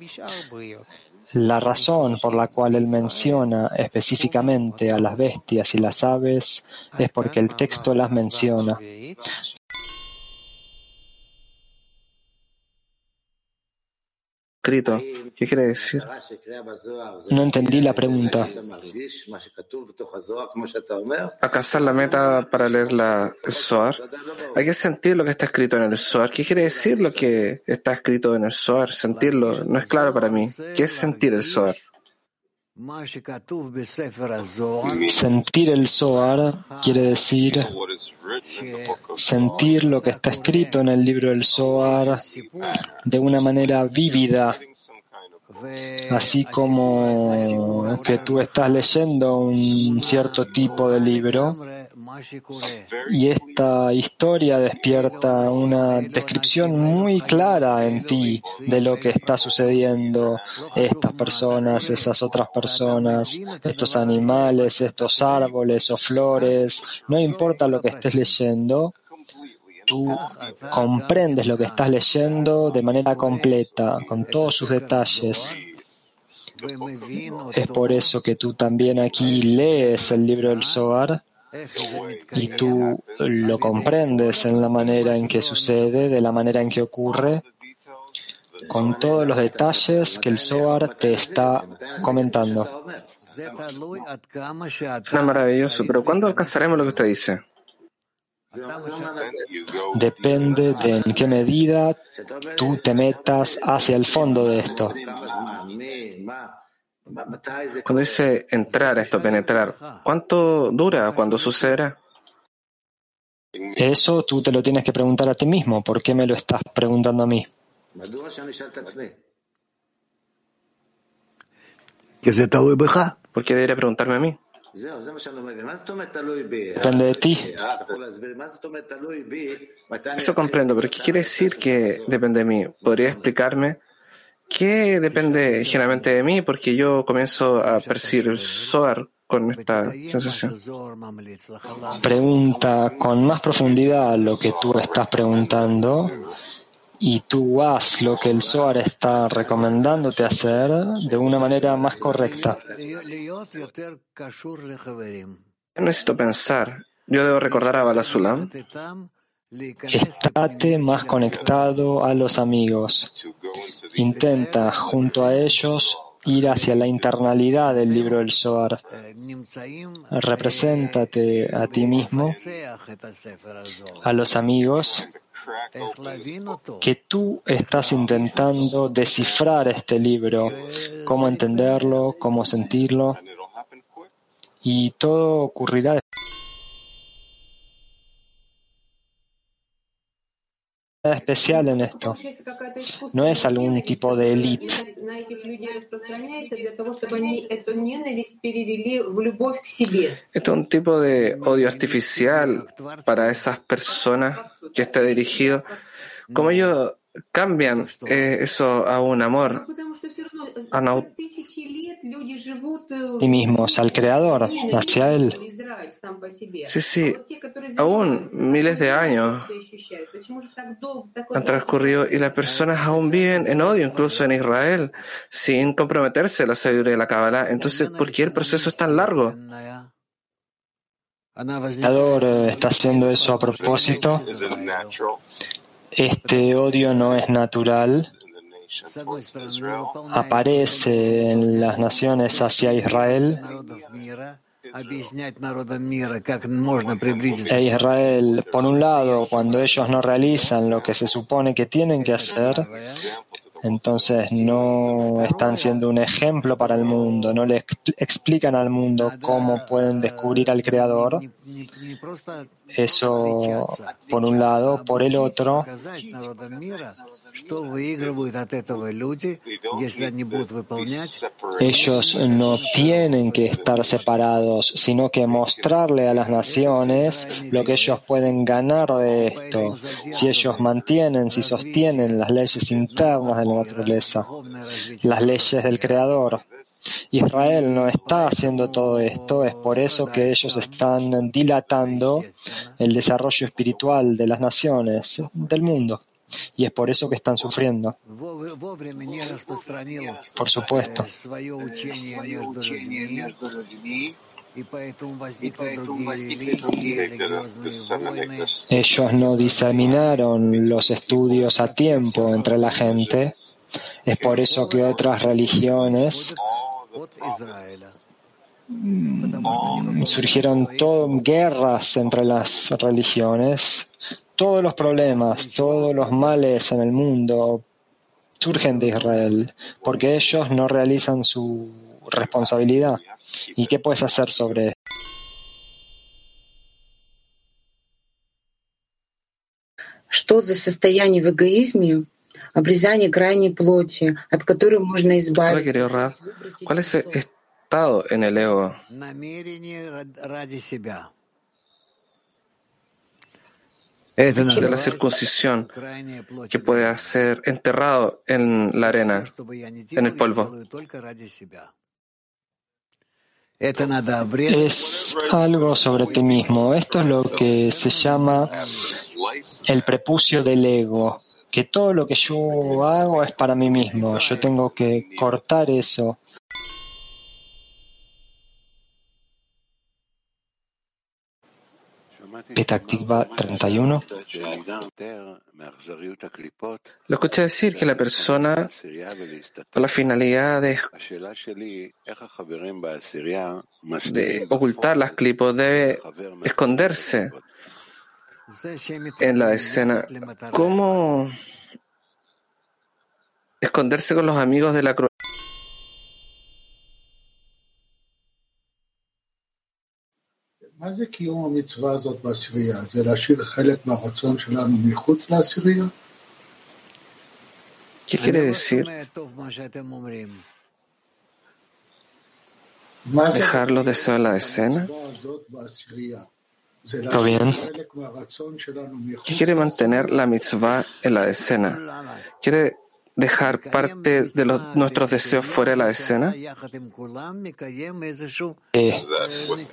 La razón por la cual él menciona específicamente a las bestias y las aves es porque el texto las menciona. Escrito. ¿Qué quiere decir? No entendí la pregunta. ¿Acaso la meta para leer la el Zohar? Hay que sentir lo que está escrito en el Zohar. ¿Qué quiere decir lo que está escrito en el Zohar? Sentirlo no es claro para mí. ¿Qué es sentir el Zohar? Sentir el Zohar quiere decir sentir lo que está escrito en el libro del Zohar de una manera vívida, así como que tú estás leyendo un cierto tipo de libro y esta historia despierta una descripción muy clara en ti de lo que está sucediendo, estas personas, esas otras personas, estos animales, estos árboles o flores, no importa lo que estés leyendo, tú comprendes lo que estás leyendo de manera completa, con todos sus detalles. Es por eso que tú también aquí lees el libro del Zohar y tú lo comprendes en la manera en que sucede, de la manera en que ocurre, con todos los detalles que el Zohar te está comentando. Suena maravilloso, pero ¿cuándo alcanzaremos lo que usted dice? Depende de en qué medida tú te metas hacia el fondo de esto. Cuando dice entrar esto, penetrar, ¿cuánto dura cuando sucederá? Eso tú te lo tienes que preguntar a ti mismo. ¿Por qué me lo estás preguntando a mí? ¿Por qué debería preguntarme a mí? Depende de ti. Eso comprendo, pero ¿qué quiere decir que depende de mí? ¿Podría explicarme qué depende generalmente de mí? Porque yo comienzo a percibir el Zohar con esta sensación. Pregunta con más profundidad lo que tú estás preguntando y tú haz lo que el Zohar está recomendándote hacer de una manera más correcta. Necesito pensar. Yo debo recordar a Balasulam. Estate más conectado a los amigos. Intenta junto a ellos ir hacia la internalidad del libro del Zohar. Represéntate a ti mismo, a los amigos, que tú estás intentando descifrar este libro, cómo entenderlo, cómo sentirlo, y todo ocurrirá especial en esto. No es algún tipo de élite. Esto es un tipo de odio artificial para esas personas que está dirigido. Como ellos cambian eh, eso a un amor, a una ti mismos, al Creador, hacia Él. Sí, sí, aún miles de años han transcurrido y las personas aún viven en odio, incluso en Israel, sin comprometerse a la sabiduría de la Kabbalah. Entonces, ¿por qué el proceso es tan largo? El Creador está haciendo eso a propósito. este odio no es natural, aparece en las naciones hacia Israel. E Israel, por un lado, cuando ellos no realizan lo que se supone que tienen que hacer, entonces no están siendo un ejemplo para el mundo, no le explican al mundo cómo pueden descubrir al Creador. Eso por un lado. Por el otro, ellos no tienen que estar separados, sino que mostrarle a las naciones lo que ellos pueden ganar de esto, si ellos mantienen, si sostienen las leyes internas de la naturaleza, las leyes del Creador. Israel no está haciendo todo esto, es por eso que ellos están dilatando el desarrollo espiritual de las naciones, del mundo. Y es por eso que están sufriendo. Por supuesto. Ellos no diseminaron los estudios a tiempo entre la gente. Es por eso que otras religiones surgieron todo, guerras entre las religiones todos los problemas, todos los males en el mundo surgen de Israel, porque ellos no realizan su responsabilidad. ¿Y qué puedes hacer sobre eso? Что за состояние в эгоизме, обрезание крайней плоти, от которой можно избавиться? ¿Cuál es el estado en el ego? De la circuncisión que puede ser enterrado en la arena, en el polvo. Es algo sobre ti mismo. Esto es lo que se llama el prepucio del ego, que todo lo que yo hago es para mí mismo. Yo tengo que cortar eso Petactiva 31. Lo escuché decir que la persona, con la finalidad de, de ocultar las clipos, debe esconderse en la escena. ¿Cómo esconderse con los amigos de la cruz? ¿Qué quiere decir? ¿Dejar los deseos en la escena? ¿Todo bien? ¿Qué quiere mantener la mitzvah en la escena? ¿Quiere dejar parte de los, nuestros deseos fuera de la escena? Eh,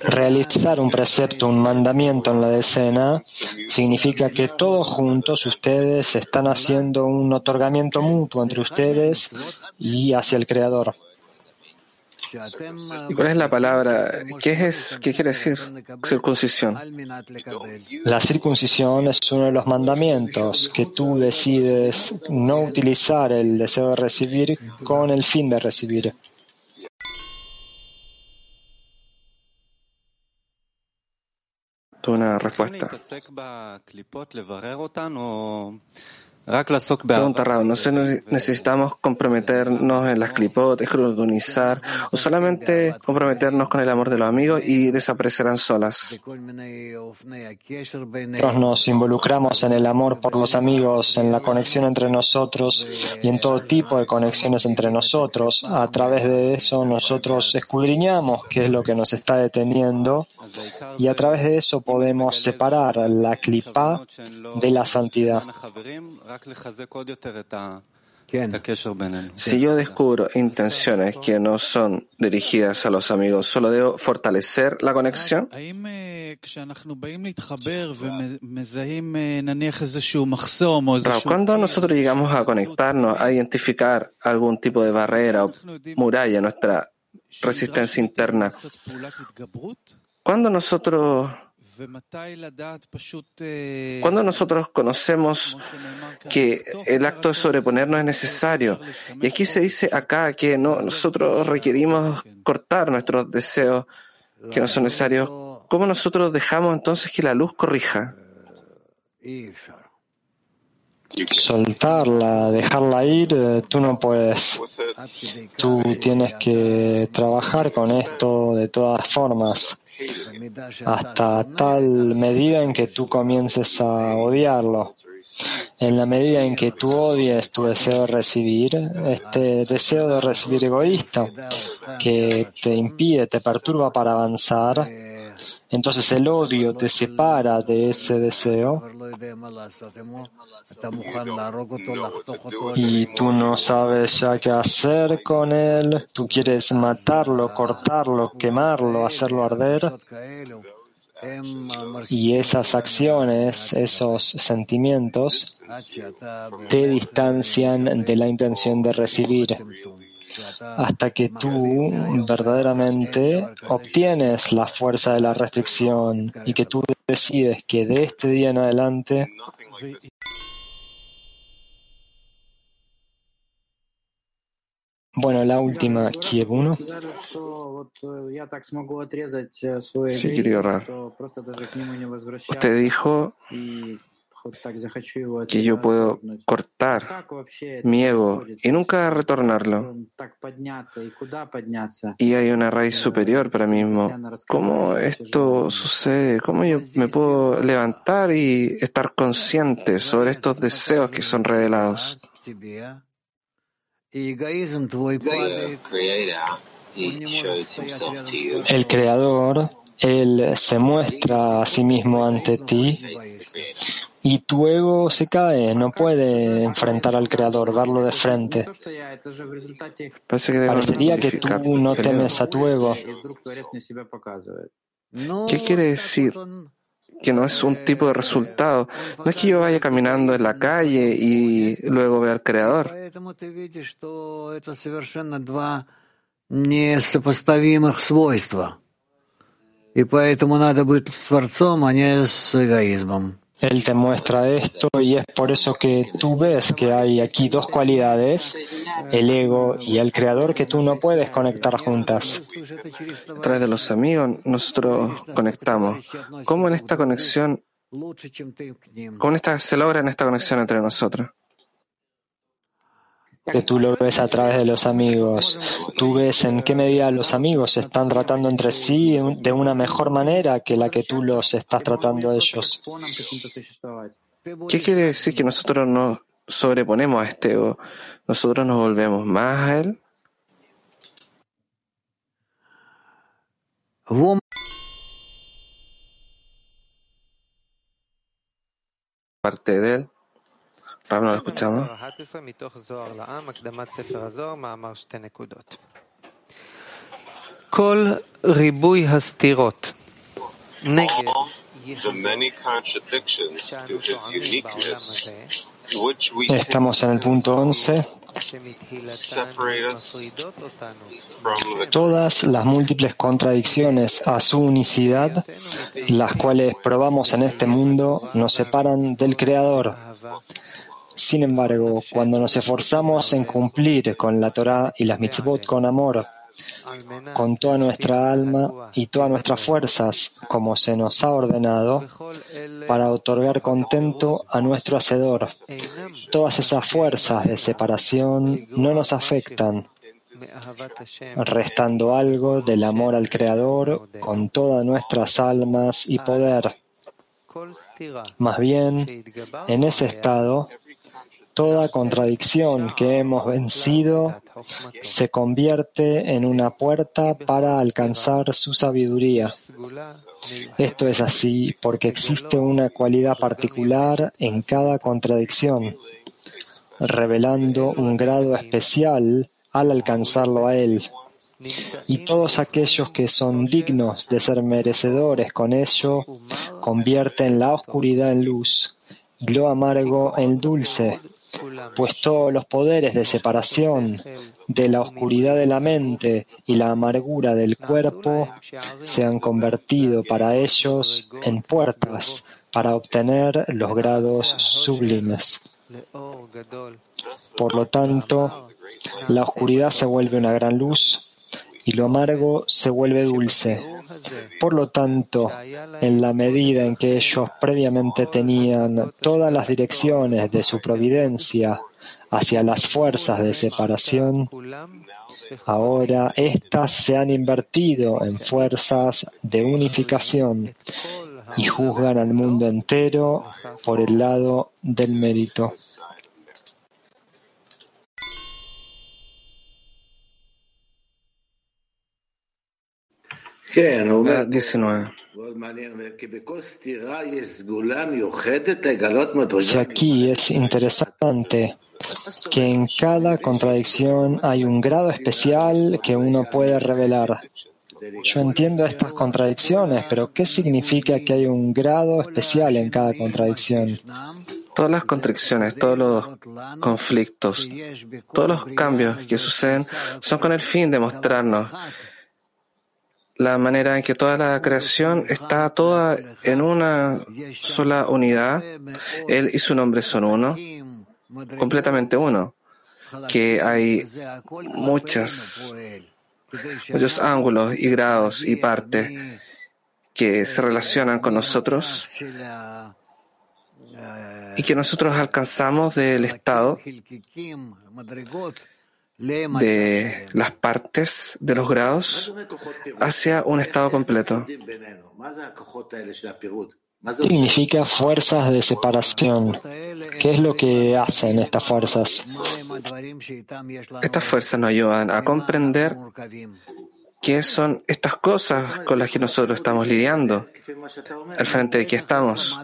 realizar un precepto, un mandamiento en la escena significa que todos juntos ustedes están haciendo un otorgamiento mutuo entre ustedes y hacia el Creador. ¿Y cuál es la palabra? ¿Qué, es, ¿Qué quiere decir circuncisión? La circuncisión es uno de los mandamientos que tú decides no utilizar el deseo de recibir con el fin de recibir. Una respuesta. Pregunta Raúl, ¿no necesitamos comprometernos en las clipot, escrutinizar o solamente comprometernos con el amor de los amigos y desaparecerán solas? Nosotros nos involucramos en el amor por los amigos, en la conexión entre nosotros y en todo tipo de conexiones entre nosotros. A través de eso nosotros escudriñamos qué es lo que nos está deteniendo y a través de eso podemos separar la clipa de la santidad. Si yo descubro intenciones que no son dirigidas a los amigos, ¿solo debo fortalecer la conexión? Cuando nosotros llegamos a conectarnos, a identificar algún tipo de barrera o muralla en nuestra resistencia interna, cuando nosotros Cuando nosotros conocemos que el acto de sobreponernos es necesario, y aquí se dice acá que no, nosotros requerimos cortar nuestros deseos que no son necesarios, ¿cómo nosotros dejamos entonces que la luz corrija? Soltarla, dejarla ir, eh, tú no puedes. Tú tienes que trabajar con esto de todas formas, hasta tal medida en que tú comiences a odiarlo. En la medida en que tú odies tu deseo de recibir, este deseo de recibir egoísta, que te impide, te perturba para avanzar, entonces el odio te separa de ese deseo y tú no sabes ya qué hacer con él, tú quieres matarlo, cortarlo, quemarlo, hacerlo arder. Y esas acciones, esos sentimientos, te distancian de la intención de recibir hasta que tú verdaderamente obtienes la fuerza de la restricción y que tú decides que de este día en adelante Bueno, la última, Kiev 1. Sí, querido Rab. Usted dijo que yo puedo cortar mi ego y nunca retornarlo. Y hay una raíz superior para mí mismo. ¿Cómo esto sucede? ¿Cómo yo me puedo levantar y estar consciente sobre estos deseos que son revelados? El Creador, Él se muestra a sí mismo ante ti y tu ego se cae, no puede enfrentar al Creador, verlo de frente. Parecería que tú no temes a tu ego. ¿Qué quiere decir? Que no es un tipo de resultado. No es que yo vaya caminando en la calle y luego vea al Creador. И поэтому надо быть творцом, а не с эгоизмом. Él te muestra esto y es por eso que tú ves que hay aquí dos cualidades, el ego y el creador, que tú no puedes conectar juntas. A través de los amigos nosotros conectamos. ¿Cómo en esta conexión, cómo se logra en esta conexión entre nosotros? Que tú lo ves a través de los amigos. Tú ves en qué medida los amigos se están tratando entre sí de una mejor manera que la que tú los estás tratando a ellos. ¿Qué quiere decir que nosotros nos sobreponemos a este? ¿Nosotros nos volvemos más a él? Parte de él. Rab no lo escuchaba. All the many contradictions to his uniqueness, which we Estamos en el punto 11. Todas las múltiples contradicciones a su unicidad, las cuales probamos en este mundo, nos separan del Creador. Sin embargo, cuando nos esforzamos en cumplir con la Torah y las mitzvot con amor, con toda nuestra alma y todas nuestras fuerzas, como se nos ha ordenado, para otorgar contento a nuestro Hacedor. Todas esas fuerzas de separación no nos afectan, restando algo del amor al Creador con todas nuestras almas y poder. Más bien, en ese estado, toda contradicción que hemos vencido se convierte en una puerta para alcanzar su sabiduría. Esto es así porque existe una cualidad particular en cada contradicción, revelando un grado especial al alcanzarlo a él. Y todos aquellos que son dignos de ser merecedores con ello convierten la oscuridad en luz y lo amargo en dulce, pues todos los poderes de separación de la oscuridad de la mente y la amargura del cuerpo se han convertido para ellos en puertas para obtener los grados sublimes. Por lo tanto, la oscuridad se vuelve una gran luz y lo amargo se vuelve dulce. Por lo tanto, en la medida en que ellos previamente tenían todas las direcciones de su providencia hacia las fuerzas de separación, ahora éstas se han invertido en fuerzas de unificación y juzgan al mundo entero por el lado del mérito. 19. Si aquí es interesante que en cada contradicción hay un grado especial que uno puede revelar. Yo entiendo estas contradicciones, pero ¿qué significa que hay un grado especial en cada contradicción? Todas las contradicciones, todos los conflictos, todos los cambios que suceden son con el fin de mostrarnos la manera en que toda la creación está toda en una sola unidad. Él y su nombre son uno, completamente uno, que hay muchas, muchos ángulos y grados y partes que se relacionan con nosotros y que nosotros alcanzamos del estado de las partes de los grados hacia un estado completo. Significa fuerzas de separación. ¿Qué es lo que hacen estas fuerzas? Estas fuerzas nos ayudan a comprender qué son estas cosas con las que nosotros estamos lidiando, al frente de que estamos.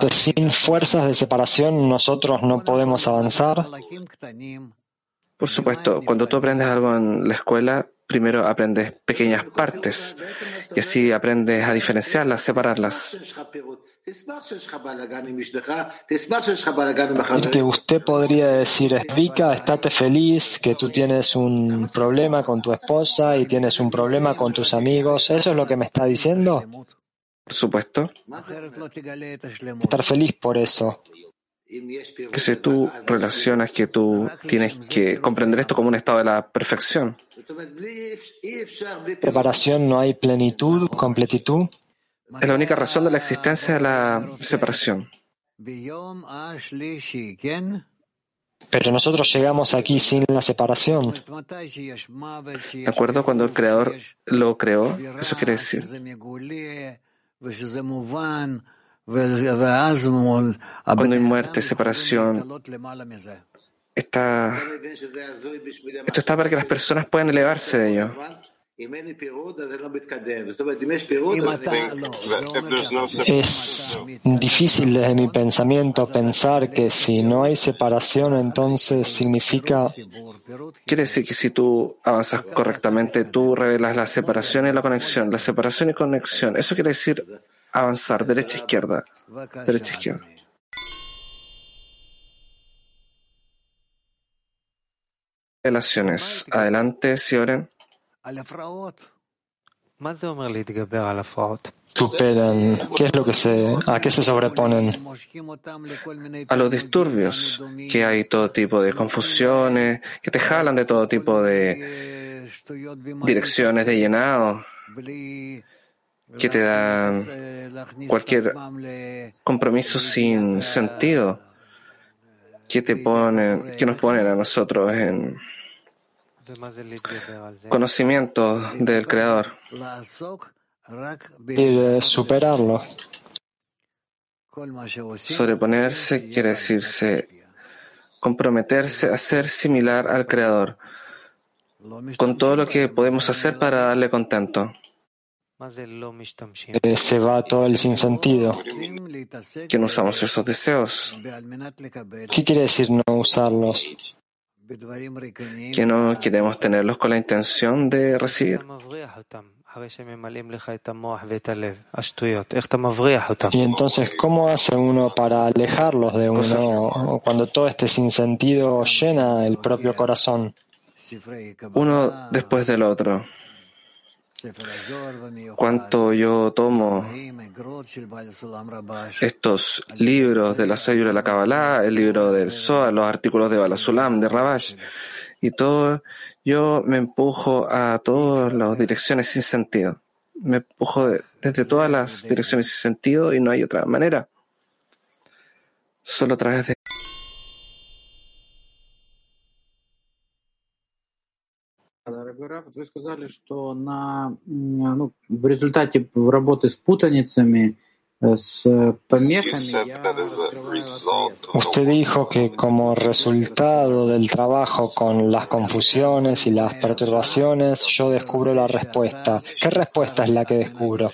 Pues sin fuerzas de separación nosotros no podemos avanzar. Por supuesto, cuando tú aprendes algo en la escuela, primero aprendes pequeñas partes y así aprendes a diferenciarlas, separarlas. El que usted podría decir es, Vika, estate feliz que tú tienes un problema con tu esposa y tienes un problema con tus amigos. ¿Eso es lo que me está diciendo? Por supuesto. Estar feliz por eso. Que si tú relacionas que tú tienes que comprender esto como un estado de la perfección. Preparación, no hay plenitud, completitud. Es la única razón de la existencia de la separación. Pero nosotros llegamos aquí sin la separación. ¿De acuerdo? Cuando el Creador lo creó, eso quiere decir. Cuando hay muerte, separación, está, esto está para que las personas puedan elevarse de ello. Es difícil desde mi pensamiento pensar que si no hay separación, entonces significa... Quiere decir que si tú avanzas correctamente, tú revelas la separación y la conexión, la separación y conexión. Eso quiere decir avanzar, derecha, izquierda, derecha, izquierda. Relaciones. Adelante, Sioren. Superan. ¿Qué es lo que se, a qué se sobreponen? A los disturbios, que hay todo tipo de confusiones, que te jalan de todo tipo de direcciones de llenado, que te dan cualquier compromiso sin sentido, que te ponen, que nos ponen a nosotros en conocimiento del Creador. Y superarlo. Sobreponerse quiere decirse comprometerse a ser similar al Creador, con todo lo que podemos hacer para darle contento. Eh, se va todo el sinsentido. Que no usamos esos deseos. ¿Qué quiere decir no usarlos? Que no queremos tenerlos con la intención de recibir. Y entonces, ¿cómo hace uno para alejarlos de uno cuando todo este sinsentido llena el propio corazón? Uno después del otro. Cuanto yo tomo estos libros de la Sayura de la Kabbalah, el libro del Zohar, los artículos de Balasulam, de Rabash, y todo, yo me empujo a todas las direcciones sin sentido. Me empujo de- desde todas las direcciones sin sentido y no hay otra manera. Solo a través de Дорогой Раф, вы сказали, что на, м, ну, в результате работы с путаницами, э, с помехами, я открываю ответ. Usted dijo que como resultado del trabajo con las confusiones y las perturbaciones, yo descubro la respuesta. ¿Qué respuesta es la que descubro?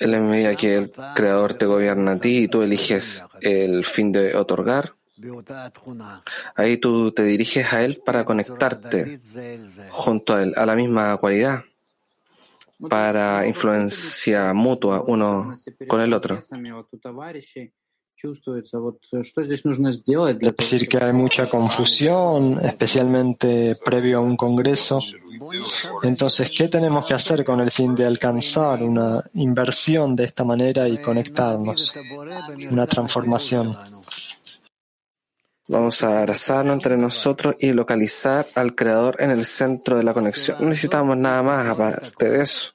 en la medida que el Creador te gobierna a ti y tú eliges el fin de otorgar, Ahí tú te diriges a él para conectarte junto a él, a la misma cualidad, para influencia mutua uno con el otro. Es decir, que hay mucha confusión, especialmente previo a un congreso. Entonces, ¿qué tenemos que hacer con el fin de alcanzar una inversión de esta manera y conectarnos? Una transformación. Vamos a abrazarnos entre nosotros y localizar al Creador en el centro de la conexión. No necesitamos nada más aparte de eso.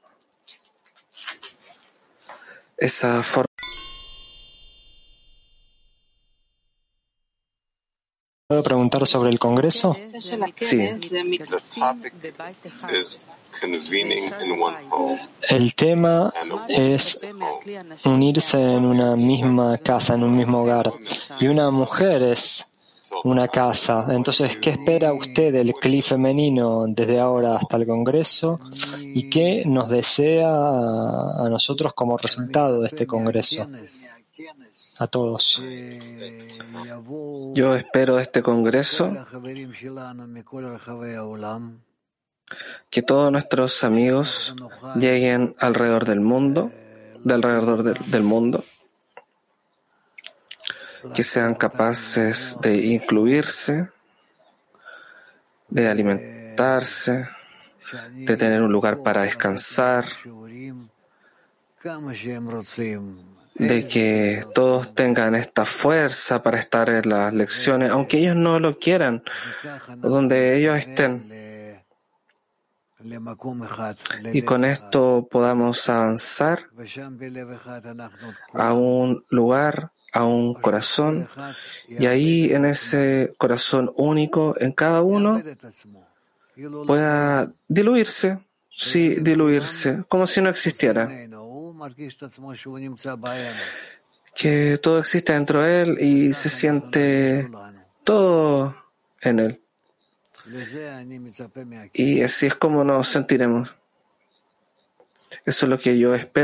Esa forma. ¿Puedo preguntar sobre el congreso? Sí. El tema es unirse en una misma casa, en un mismo hogar. Y una mujer es una casa. Entonces, ¿qué espera usted del CLI femenino desde ahora hasta el Congreso? ¿Y qué nos desea a nosotros como resultado de este Congreso? A todos. Yo espero de este Congreso que todos nuestros amigos lleguen alrededor del mundo, de alrededor del, del mundo, que sean capaces de incluirse, de alimentarse, de tener un lugar para descansar, de que todos tengan esta fuerza para estar en las lecciones, aunque ellos no lo quieran, donde ellos estén. Y con esto podamos avanzar a un lugar, a un corazón, y ahí en ese corazón único en cada uno pueda diluirse, sí, diluirse, como si no existiera. Que todo existe dentro de él y se siente todo en él. Y así es como nos sentiremos. Eso es lo que yo espero.